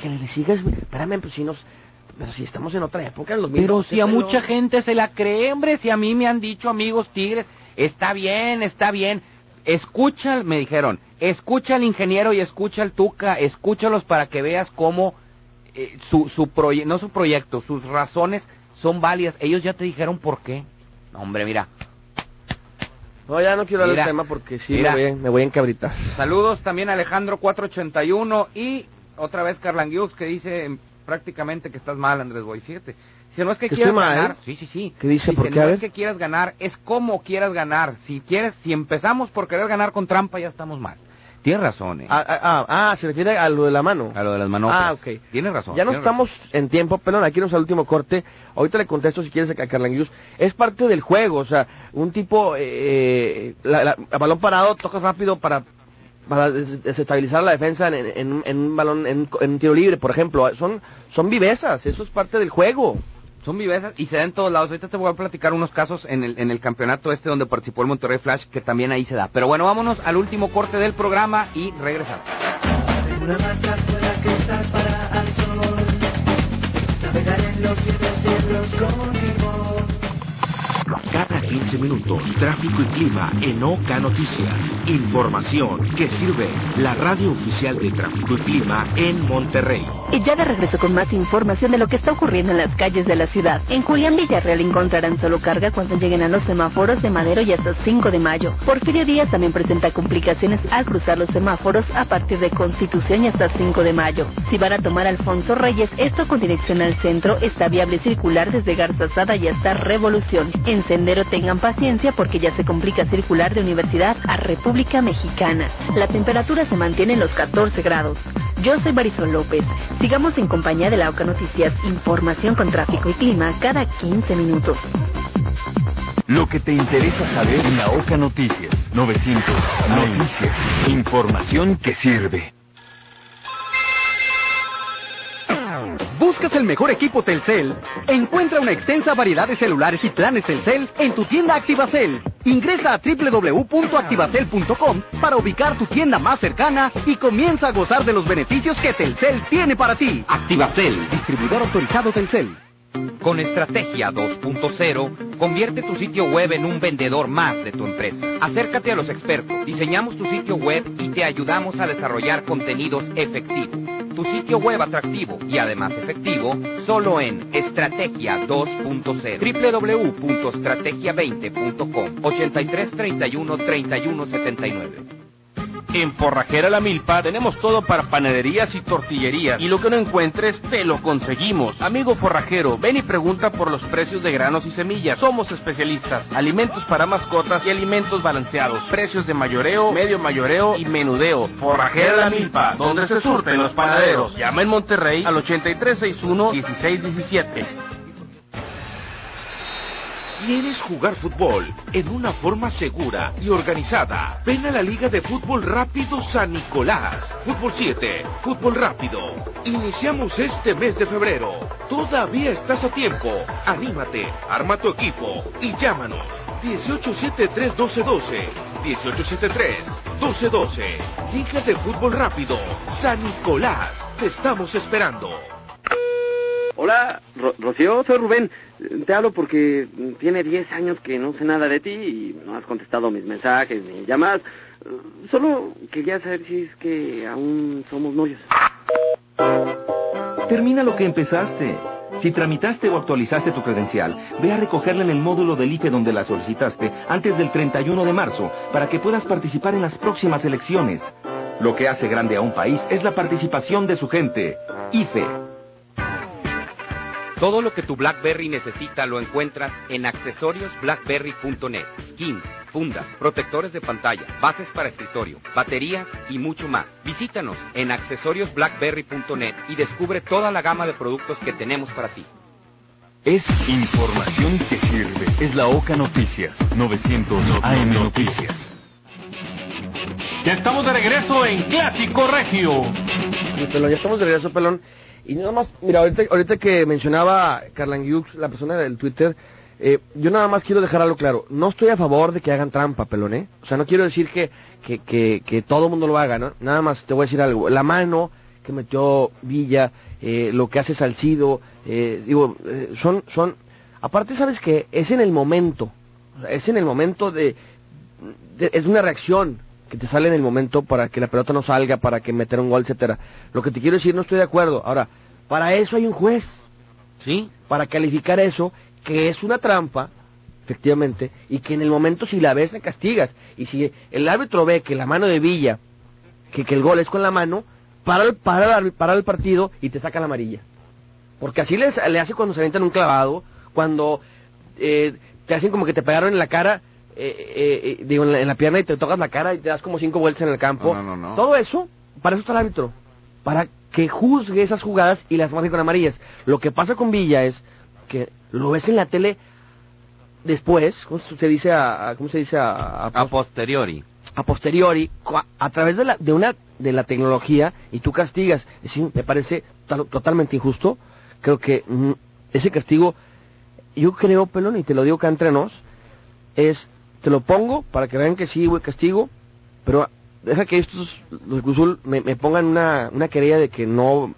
que le sigas. Espérame, pues si nos. Pero si estamos en otra época, en los Pero si a mucha gente se la cree, hombre, si a mí me han dicho amigos tigres, está bien, está bien. Escucha, me dijeron, escucha al ingeniero y escucha al Tuca, escúchalos para que veas cómo eh, su, su proyecto, no su proyecto, sus razones son válidas. Ellos ya te dijeron por qué. No, hombre, mira, No, ya no quiero hablar del tema porque sí mira. me voy, a- me voy a encabritar. Saludos también a Alejandro 481 y otra vez Carlanguiux que dice prácticamente que estás mal, Andrés Boy. Fíjate. Si no es que ¿Que quieras mal? ganar, sí, sí, sí. ¿Qué dice? ¿Por qué? no es que quieras ganar, es como quieras ganar. Si quieres, si empezamos por querer ganar con trampa, ya estamos mal. Tienes razón, eh. Ah, ah, ah, ah, se refiere a lo de la mano. A lo de las manoplas. Ah, ok. Tienes razón. Ya no estamos en tiempo, pelón, aquí nos al último corte. Ahorita le contesto si quieres a Carlanguius. Es parte del juego, o sea, un tipo, eh, la- la- a balón parado, tocas rápido para, para des- desestabilizar la defensa en, en- un balón, en, un tiro libre, por ejemplo. Son, son vivezas, eso es parte del juego. son vivezas y se da en todos lados. Ahorita te voy a platicar unos casos en el, en el campeonato este donde participó el Monterrey Flash, que también ahí se da. Pero bueno, vámonos al último corte del programa y regresamos. Cada 15 minutos, tráfico y clima en Oca Noticias. Información que sirve la radio oficial de tráfico y clima en Monterrey. Y ya de regreso con más información de lo que está ocurriendo en las calles de la ciudad. En Julián Villarreal encontrarán solo carga cuando lleguen a los semáforos de Madero y hasta 5 de mayo. Porfirio Díaz también presenta complicaciones al cruzar los semáforos a partir de Constitución y hasta 5 de mayo. Si van a tomar Alfonso Reyes, esto con dirección al centro está viable circular desde Garzazada y hasta Revolución. En Sendero tengan paciencia porque ya se complica circular de Universidad a República Mexicana. La temperatura se mantiene en los 14 grados. Yo soy Marisol López. Sigamos en compañía de la OCA Noticias, información con tráfico y clima cada 15 minutos. Lo que te interesa saber en la OCA Noticias. 900 Noticias. Información que sirve. ¿Buscas el mejor equipo Telcel? Encuentra una extensa variedad de celulares y planes Telcel en tu tienda Activacel. Ingresa a www.activacel.com para ubicar tu tienda más cercana y comienza a gozar de los beneficios que Telcel tiene para ti. Activacel, distribuidor autorizado Telcel. Con Estrategia 2.0, convierte tu sitio web en un vendedor más de tu empresa. Acércate a los expertos, diseñamos tu sitio web y te ayudamos a desarrollar contenidos efectivos. Tu sitio web atractivo y además efectivo, solo en Estrategia 2.0. www.estrategia20.com 83 31 31 79. En Forrajera La Milpa tenemos todo para panaderías y tortillerías y lo que no encuentres te lo conseguimos. Amigo forrajero, ven y pregunta por los precios de granos y semillas. Somos especialistas. Alimentos para mascotas y alimentos balanceados. Precios de mayoreo, medio mayoreo y menudeo. Forrajera La Milpa, donde se surten los panaderos. Llama en Monterrey al 8361-1617. ¿Quieres jugar fútbol en una forma segura y organizada? Ven a la Liga de Fútbol Rápido San Nicolás. Fútbol 7, Fútbol Rápido. Iniciamos este mes de febrero. Todavía estás a tiempo. Anímate, arma tu equipo y llámanos. 1873-1212. 1873-1212. Liga de Fútbol Rápido San Nicolás. Te estamos esperando. Hola, Ro- Rocío, soy Rubén. Te hablo porque tiene 10 años que no sé nada de ti y no has contestado mis mensajes ni llamadas. Solo quería saber si es que aún somos novios. Termina lo que empezaste. Si tramitaste o actualizaste tu credencial, ve a recogerla en el módulo del IFE donde la solicitaste antes del 31 de marzo para que puedas participar en las próximas elecciones. Lo que hace grande a un país es la participación de su gente. IFE. Todo lo que tu BlackBerry necesita lo encuentras en accesoriosblackberry.net. Skins, fundas, protectores de pantalla, bases para escritorio, baterías y mucho más. Visítanos en accesoriosblackberry.net y descubre toda la gama de productos que tenemos para ti. Es información que sirve. Es la OCA Noticias. 900 AM Noticias. Ya estamos de regreso en Clásico Regio. Pelón, ya estamos de regreso, pelón. Y nada más, mira, ahorita, ahorita que mencionaba Carlan la persona del Twitter, eh, yo nada más quiero dejar algo claro. No estoy a favor de que hagan trampa, pelón, ¿eh? O sea, no quiero decir que, que, que, que todo mundo lo haga, ¿no? Nada más te voy a decir algo. La mano que metió Villa, eh, lo que hace Salcido, eh, digo, eh, son, son, aparte sabes que es en el momento, es en el momento de- es una reacción que te sale en el momento para que la pelota no salga, para que meter un gol, etcétera. Lo que te quiero decir, no estoy de acuerdo. Ahora, para eso hay un juez, ¿sí? Para calificar eso, que es una trampa, efectivamente, y que en el momento si la ves se castigas. Y si el árbitro ve que la mano de Villa, que, que el gol es con la mano, para el, para, el, para el partido y te saca la amarilla. Porque así les, le hace cuando se avientan un clavado, cuando eh, te hacen como que te pegaron en la cara, eh, eh, eh, digo, en la, en la pierna y te tocas la cara y te das como cinco vueltas en el campo. No, no, no, no. Todo eso, para eso está el árbitro. Para que juzgue esas jugadas y las marque con amarillas. Lo que pasa con Villa es que lo ves en la tele después, ¿cómo se dice a, a- cómo se dice a, A posteriori. a posteriori a través de la de una de la tecnología y tú castigas es decir, me parece to- totalmente injusto creo que mm, ese castigo yo creo, pelón, y te lo digo acá entre nos, es, te lo pongo para que vean que sí, güey, castigo, pero deja que estos, los Cruz Azul, me, me pongan una, una querella de que no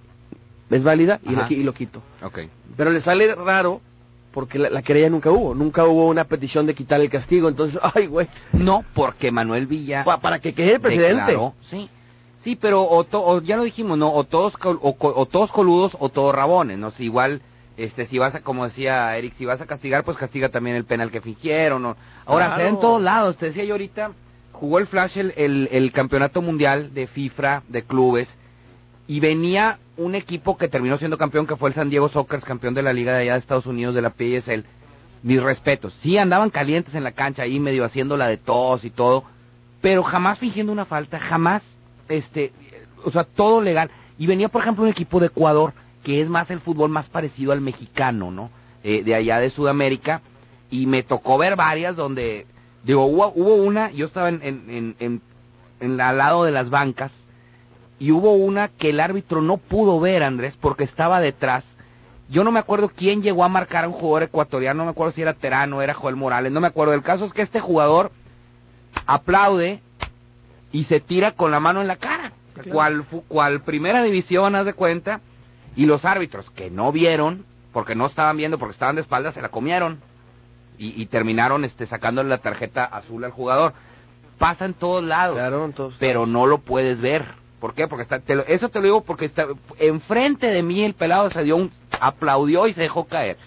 es válida y lo, y lo quito. Ok. Pero le sale raro porque la, la querella nunca hubo, nunca hubo una petición de quitar el castigo, entonces, (laughs) ay, güey. No, porque Manuel Villa... Pa- para que quede el presidente. declaró, sí. Sí, pero o, to- o ya lo dijimos, ¿no? O todos, o todos coludos o todos rabones, ¿no? Si igual, este, si vas a, como decía Eric, si vas a castigar, pues castiga también el penal que fingieron, ¿no? Ahora, Claro. se da en todos lados, te decía yo ahorita, jugó el Flash el, el, el campeonato mundial de FIFA, de clubes, y venía un equipo que terminó siendo campeón, que fue el San Diego Sockers, campeón de la liga de allá de Estados Unidos, de la PSL. Mis respetos. Sí andaban calientes en la cancha ahí, medio haciendo la de tos y todo, pero jamás fingiendo una falta, jamás, este, o sea, todo legal. Y venía, por ejemplo, un equipo de Ecuador, que es más el fútbol más parecido al mexicano, ¿no? Eh, de allá de Sudamérica, y me tocó ver varias donde, digo, hubo, hubo una, yo estaba en, en, en, en, al lado de las bancas, y hubo una que el árbitro no pudo ver, Andrés, porque estaba detrás. Yo no me acuerdo quién llegó a marcar a un jugador ecuatoriano, no me acuerdo si era Terano, era Joel Morales, no me acuerdo. El caso es que este jugador aplaude y se tira con la mano en la cara, cual, fu- cual primera división, haz de cuenta, y los árbitros que no vieron, porque no estaban viendo, porque estaban de espaldas, se la comieron y, y terminaron este, sacándole la tarjeta azul al jugador. Pasa en todos lados, pero no lo puedes ver. ¿Por qué? Porque está, te lo- eso te lo digo porque está enfrente de mí el pelado se dio un aplaudió y se dejó caer.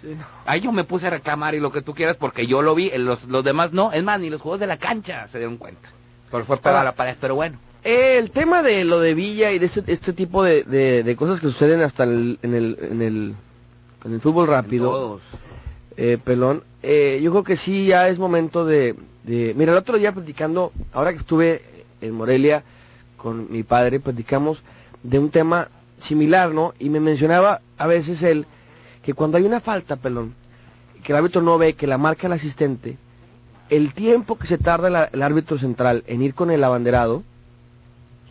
Ahí yo me puse a reclamar y lo que tú quieras porque yo lo vi, los, los demás no. Es más, ni los juegos de la cancha se dieron cuenta. Pero fue pegada a la pared, pero bueno. El tema de lo de Villa y de este, este tipo de, de, de cosas que suceden hasta el- en, el, en, el, en el fútbol rápido, eh, pelón, eh, yo creo que sí ya es momento de, de... Mira, el otro día platicando, ahora que estuve en Morelia con mi padre, platicamos de un tema similar, ¿no? Y me mencionaba a veces él que cuando hay una falta, pelón, que el árbitro no ve, que la marca el asistente, el tiempo que se tarda la- el árbitro central en ir con el abanderado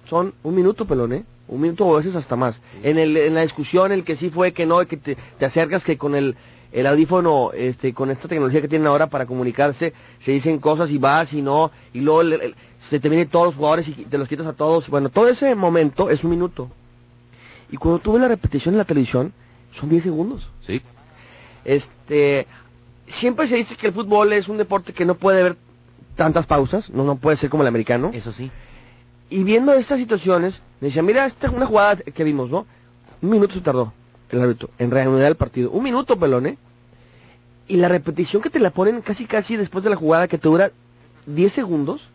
son un minuto, pelón, ¿eh? Un minuto o a veces hasta más. En, el, en la discusión, el que sí fue, que no, que te, te acercas, que con el, el audífono, este, con esta tecnología que tienen ahora para comunicarse, se dicen cosas y vas y no, y luego el- el- se te vienen todos los jugadores y te los quitas a todos. Bueno, todo ese momento es un minuto. Y cuando tú ves la repetición en la televisión, son 10 segundos. Sí. Este, siempre se dice que el fútbol es un deporte que no puede haber tantas pausas, no, no puede ser como el americano. Eso sí. Y viendo estas situaciones, me decía, mira, esta es una jugada que vimos, ¿no? Un minuto se tardó el árbitro en reanudar el partido. Un minuto, pelón, ¿eh? Y la repetición que te la ponen casi casi después de la jugada que te dura 10 segundos.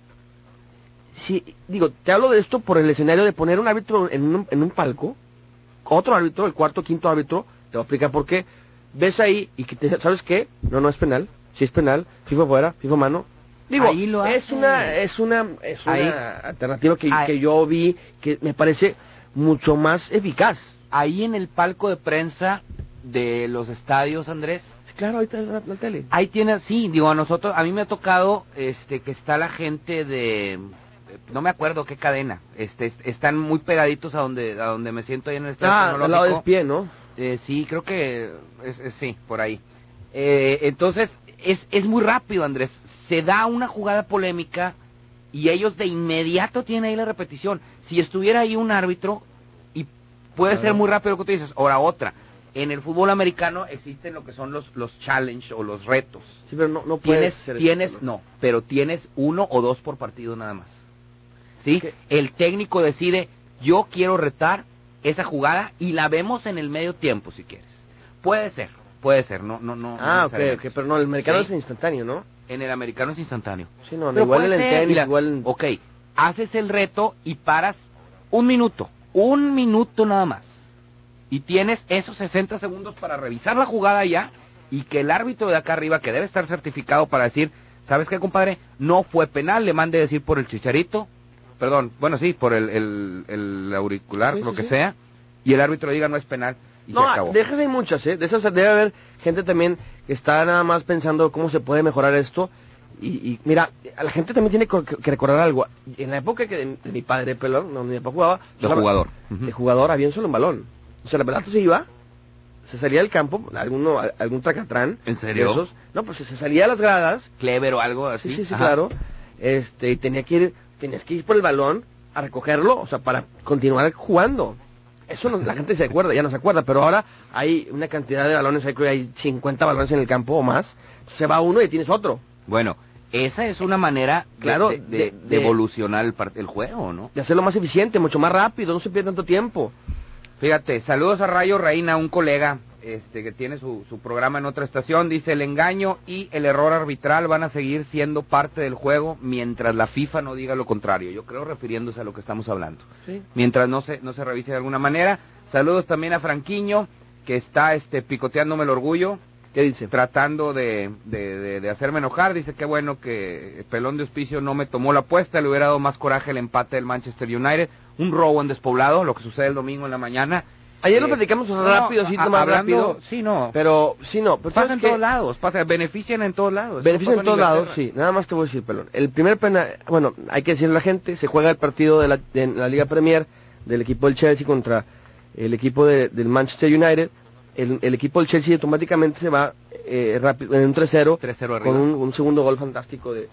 Sí, digo, te hablo de esto por el escenario de poner un árbitro en un, en un palco, otro árbitro, el cuarto, quinto árbitro, te voy a explicar por qué. Ves ahí y que te, ¿sabes qué? No, no es penal. Si es penal, FIFA fuera, FIFA mano. Digo, Ahí lo es una, es una, es una Ahí. alternativa que, Ahí. que yo vi que me parece mucho más eficaz. Ahí en el palco de prensa de los estadios, Andrés. claro, ahí está la, la tele. Ahí tiene, sí, digo, a nosotros, a mí me ha tocado, este, que está la gente de, no me acuerdo qué cadena, este, est- están muy pegaditos a donde, a donde me siento ahí en el estadio Ah, al lado del pie, ¿no? Eh, sí, creo que es, es- sí, por ahí. Eh, entonces, es, es muy rápido, Andrés. Se da una jugada polémica y ellos de inmediato tienen ahí la repetición. Si estuviera ahí un árbitro, y puede ser muy rápido lo que tú dices. Ahora, otra. En el fútbol americano existen lo que son los, los challenge o los retos. Sí, pero no, no Tienes, puedes tienes, no, pero tienes uno o dos por partido nada más. ¿Sí? El técnico decide, yo quiero retar esa jugada y la vemos en el medio tiempo si quieres. Puede ser, puede ser, no, no, no. Ah, no ok, necesariamente. ok, pero no, el americano Sí. es instantáneo, ¿no? En el americano es instantáneo. Sí, no, no, igual en el tenis, mira, igual. Ok, haces el reto y paras un minuto, un minuto nada más. Y tienes esos 60 segundos para revisar la jugada ya y que el árbitro de acá arriba, que debe estar certificado para decir, ¿sabes qué, compadre? No fue penal, le mande decir por el chicharito, perdón, bueno, sí, por el, el, el auricular, Sí, lo sí, que sí. sea, y el árbitro diga no es penal y No, se acabó. de esas hay muchas, ¿eh? De esas debe haber gente también está nada más pensando cómo se puede mejorar esto. Y, y mira, a la gente también tiene que, que recordar algo. En la época que de, de mi padre, pelón, donde mi papá jugaba... De jugador. De jugador había un solo balón. O sea, la pelota se iba, se salía del campo, alguno, algún tracatrán. ¿En serio? esos. No, pues se salía a las gradas. Clever o algo así. Sí, sí, sí, claro. Este, tenía que ir, tenías que ir por el balón a recogerlo, o sea, para continuar jugando. Eso no- la gente se acuerda, ya no se acuerda, pero ahora hay una cantidad de balones, hay, hay 50 balones en el campo o más. Se va uno y tienes otro. Bueno, esa es una manera Claro, de, de- de- de de- evolucionar el, el juego, ¿no? De hacerlo más eficiente, mucho más rápido, no se pierde tanto tiempo. Fíjate, saludos a Rayo Reina, un colega este que tiene su, su programa en otra estación, dice el engaño y el error arbitral van a seguir siendo parte del juego mientras la FIFA no diga lo contrario. Yo creo refiriéndose a lo que estamos hablando. Sí. Mientras no se no se revise de alguna manera. Saludos también a Franquiño que está este picoteándome el orgullo. ¿Qué dice? Tratando de, de, de- de hacerme enojar, dice que bueno que Pelón de Hospicio no me tomó la apuesta, le hubiera dado más coraje el empate del Manchester United, un robo en despoblado, lo que sucede el domingo en la mañana. Ayer lo Eh, platicamos no, rápido, sí, rápido. Sí, no. Pero, sí, no. Pero pasa ¿sabes en todos lados, pasa, benefician en todos lados. Beneficio Eso en todos lados, sí. Nada más te voy a decir, pelón. El primer penal, bueno, hay que decirle a la gente, se juega el partido de la, de la Liga Premier del equipo del Chelsea contra el equipo de- del Manchester United. El, el equipo del Chelsea automáticamente se va eh, rápido, en un 3-0, 3-0 arriba. con un, un segundo gol fantástico de,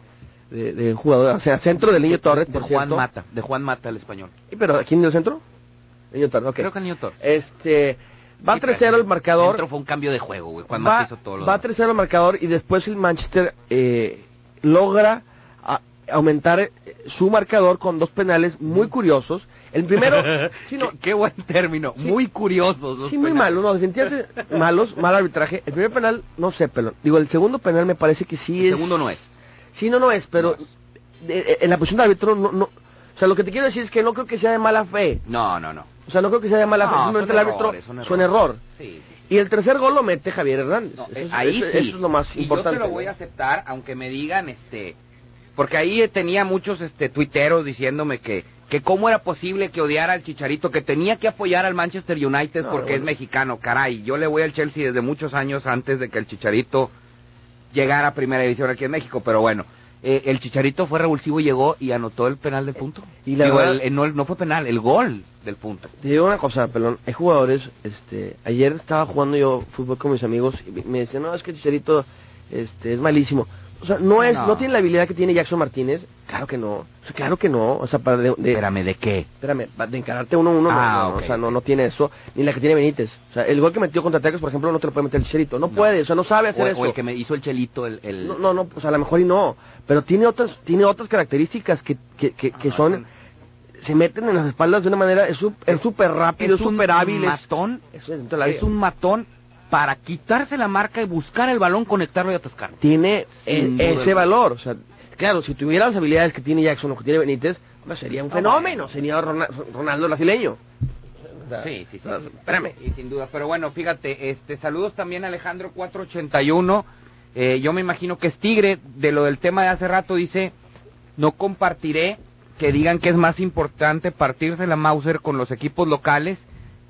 de, de jugador, o sea, centro del Niño Torres, De por Juan cierto. Mata, de Juan Mata el español. ¿Y pero quién dio el centro? Torres, ok. Creo que el Torres. Este, va Sí, 3-0 pero el marcador. Centro fue un cambio de juego, güey. Juan va, hizo todo lo va demás. 3-0 el marcador y después el Manchester eh, logra a- aumentar eh, su marcador con dos penales muy curiosos. El primero, (laughs) sí, no, qué, qué buen término, muy curiosos. los sí, muy penales. malo, no, definitivamente (laughs) malos, mal arbitraje. El primer penal, no sé, pero digo, el segundo penal me parece que sí El es. segundo no es. Sí, no, no es, pero de- de- en la posición de árbitro no, no. O sea, lo que te quiero decir es que no creo que sea de mala fe. No, no, no. O sea, no creo que sea de mala No, fe, simplemente son el árbitro errores, son es un error. Sí. Y el tercer gol lo mete Javier Hernández. No, eso, es, ahí eso- sí. eso es lo más y importante. yo te lo voy a aceptar, aunque me digan, este, porque ahí eh, tenía muchos, este, tuiteros diciéndome que, que cómo era posible que odiara al Chicharito, que tenía que apoyar al Manchester United No, porque bueno. es mexicano. Caray, yo le voy al Chelsea desde muchos años antes de que el Chicharito llegara a primera división aquí en México, pero bueno. Eh, el Chicharito fue revulsivo y llegó y anotó el penal del punto. y la Digo, verdad- el- el- no, no fue penal, el gol del punto. Te digo una cosa, pelón, hay jugadores, este, ayer estaba jugando yo fútbol con mis amigos y me- decían, no, es que Chicharito, este, es malísimo. O sea, no es, no. No. tiene la habilidad que tiene Jackson Martínez, claro que no, o sea, claro que no, o sea, para de, de- Espérame, ¿de qué? espérame, de encararte uno a uno, no, Ah, no, o sea, no, no tiene eso, ni la que tiene Benítez. O sea, el gol que metió contra Tecos, por ejemplo, no te lo puede meter el Chicharito, no, No. puede, o sea, no sabe hacer O, eso. o el que me hizo el Chelito, el... el- No, no, no, pues a lo mejor y no, pero tiene otras, tiene otras características que, que, que, que Ah, son, se meten en las espaldas de una manera, es súper rápido, es súper hábil, es- matón, es, es- un matón para quitarse la marca y buscar el balón, conectarlo y atascarlo. tiene duda ese valor, o sea, claro, si tuviera las habilidades que tiene Jackson o que tiene Benítez, pues sería un fenómeno, sería Rona- Ronaldo brasileño. O sea, Sí, sí, sí. espérame. Y sin duda, pero bueno, fíjate, este, saludos también a Alejandro 481. Eh, yo me imagino que es Tigre, de lo del tema de hace rato, dice, no compartiré que digan que es más importante partirse la Mauser con los equipos locales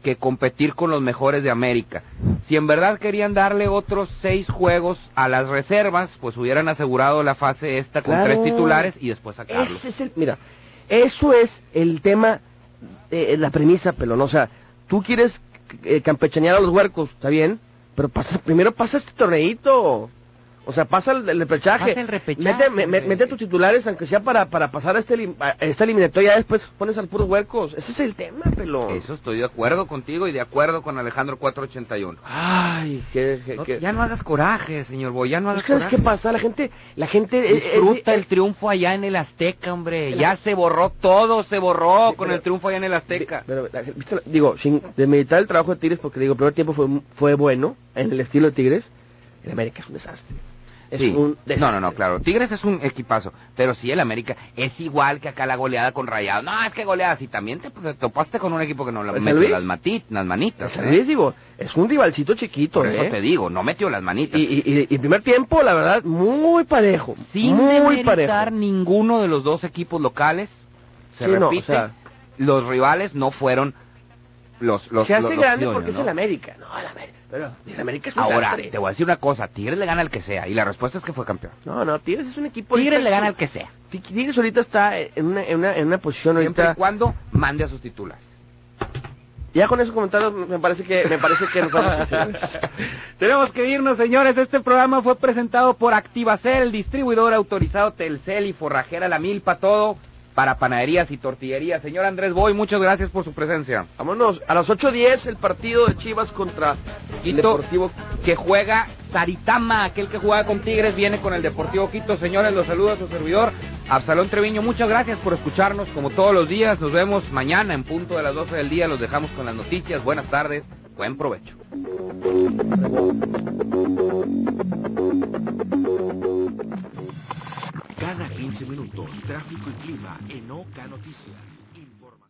que competir con los mejores de América. Si en verdad querían darle otros seis juegos a las reservas, pues hubieran asegurado la fase esta con Claro. tres titulares y después sacarlo. Ese es el, mira, eso es el tema, eh, la premisa, pelón. O sea, tú quieres eh, campechanear a los huercos, está bien, pero pasa, primero pasa este torneito. O sea, pasa el, el repechaje. Pasa el repechaje, Mete, me- mete a tus titulares, aunque sea para, para pasar a, este, a esta eliminatoria, después pones al puros huercos. Ese es el tema, pelón. Eso estoy de acuerdo contigo y de acuerdo con Alejandro 481. Ay, que, que- No, que- ya no hagas coraje, señor Boy, ya no hagas Es que, ¿sabes coraje. qué pasa? La gente, la gente... Disfruta el triunfo allá en el Azteca, hombre. Ya se borró todo, se borró con el triunfo allá en el Azteca. Pero, la- ¿viste la- digo, sin demeritar el trabajo de Tigres, porque digo, el primer tiempo fue, fue bueno, en el estilo de Tigres, el América es un desastre. Es Sí. un desastre. No, no, no, claro. Tigres es un equipazo. Pero sí, el América es igual que acá la goleada con Rayados. No, es que goleadas. Y también te, pues, te topaste con un equipo que no le ¿El San metió las, manitas. San ¿eh? Luis, digo, es un rivalcito chiquito, Por eso ¿eh? te digo, no metió las manitas. Y, y, y- y el primer tiempo, la verdad, muy parejo. Sin muy parejo. ninguno de los dos equipos locales. Se Sí, no, repite, o sea- los rivales no fueron los los Se hace los- grande porque es el América. No, el América. Pero el América es un Ahora, te voy a decir una cosa, Tigres le gana al que sea, y la respuesta es que fue campeón. No, no, Tigres es un equipo... Tigres le gana al que sea, Ti- Tigres ahorita está en una, en una, en una posición siempre y ahorita... cuando mande a sus titulares. Y Ya con esos comentarios me parece que me parece que nos vamos a (laughs) Tenemos que irnos, señores. Este programa fue presentado por Activacel, distribuidor autorizado Telcel y forrajera La Milpa, todo para panaderías y tortillerías. Señor Andrés Boy, muchas gracias por su presencia. Vámonos, a las 8.10 el partido de Chivas contra el Quito, Deportivo. que juega Saritama, aquel que juega con Tigres, viene con el Deportivo Quito. Señores, los saluda su servidor, Absalón Treviño. Muchas gracias por escucharnos como todos los días. Nos vemos mañana en punto de las 12 del día. Los dejamos con las noticias. Buenas tardes, buen provecho. Cada 15 minutos, tráfico y clima en Oca Noticias.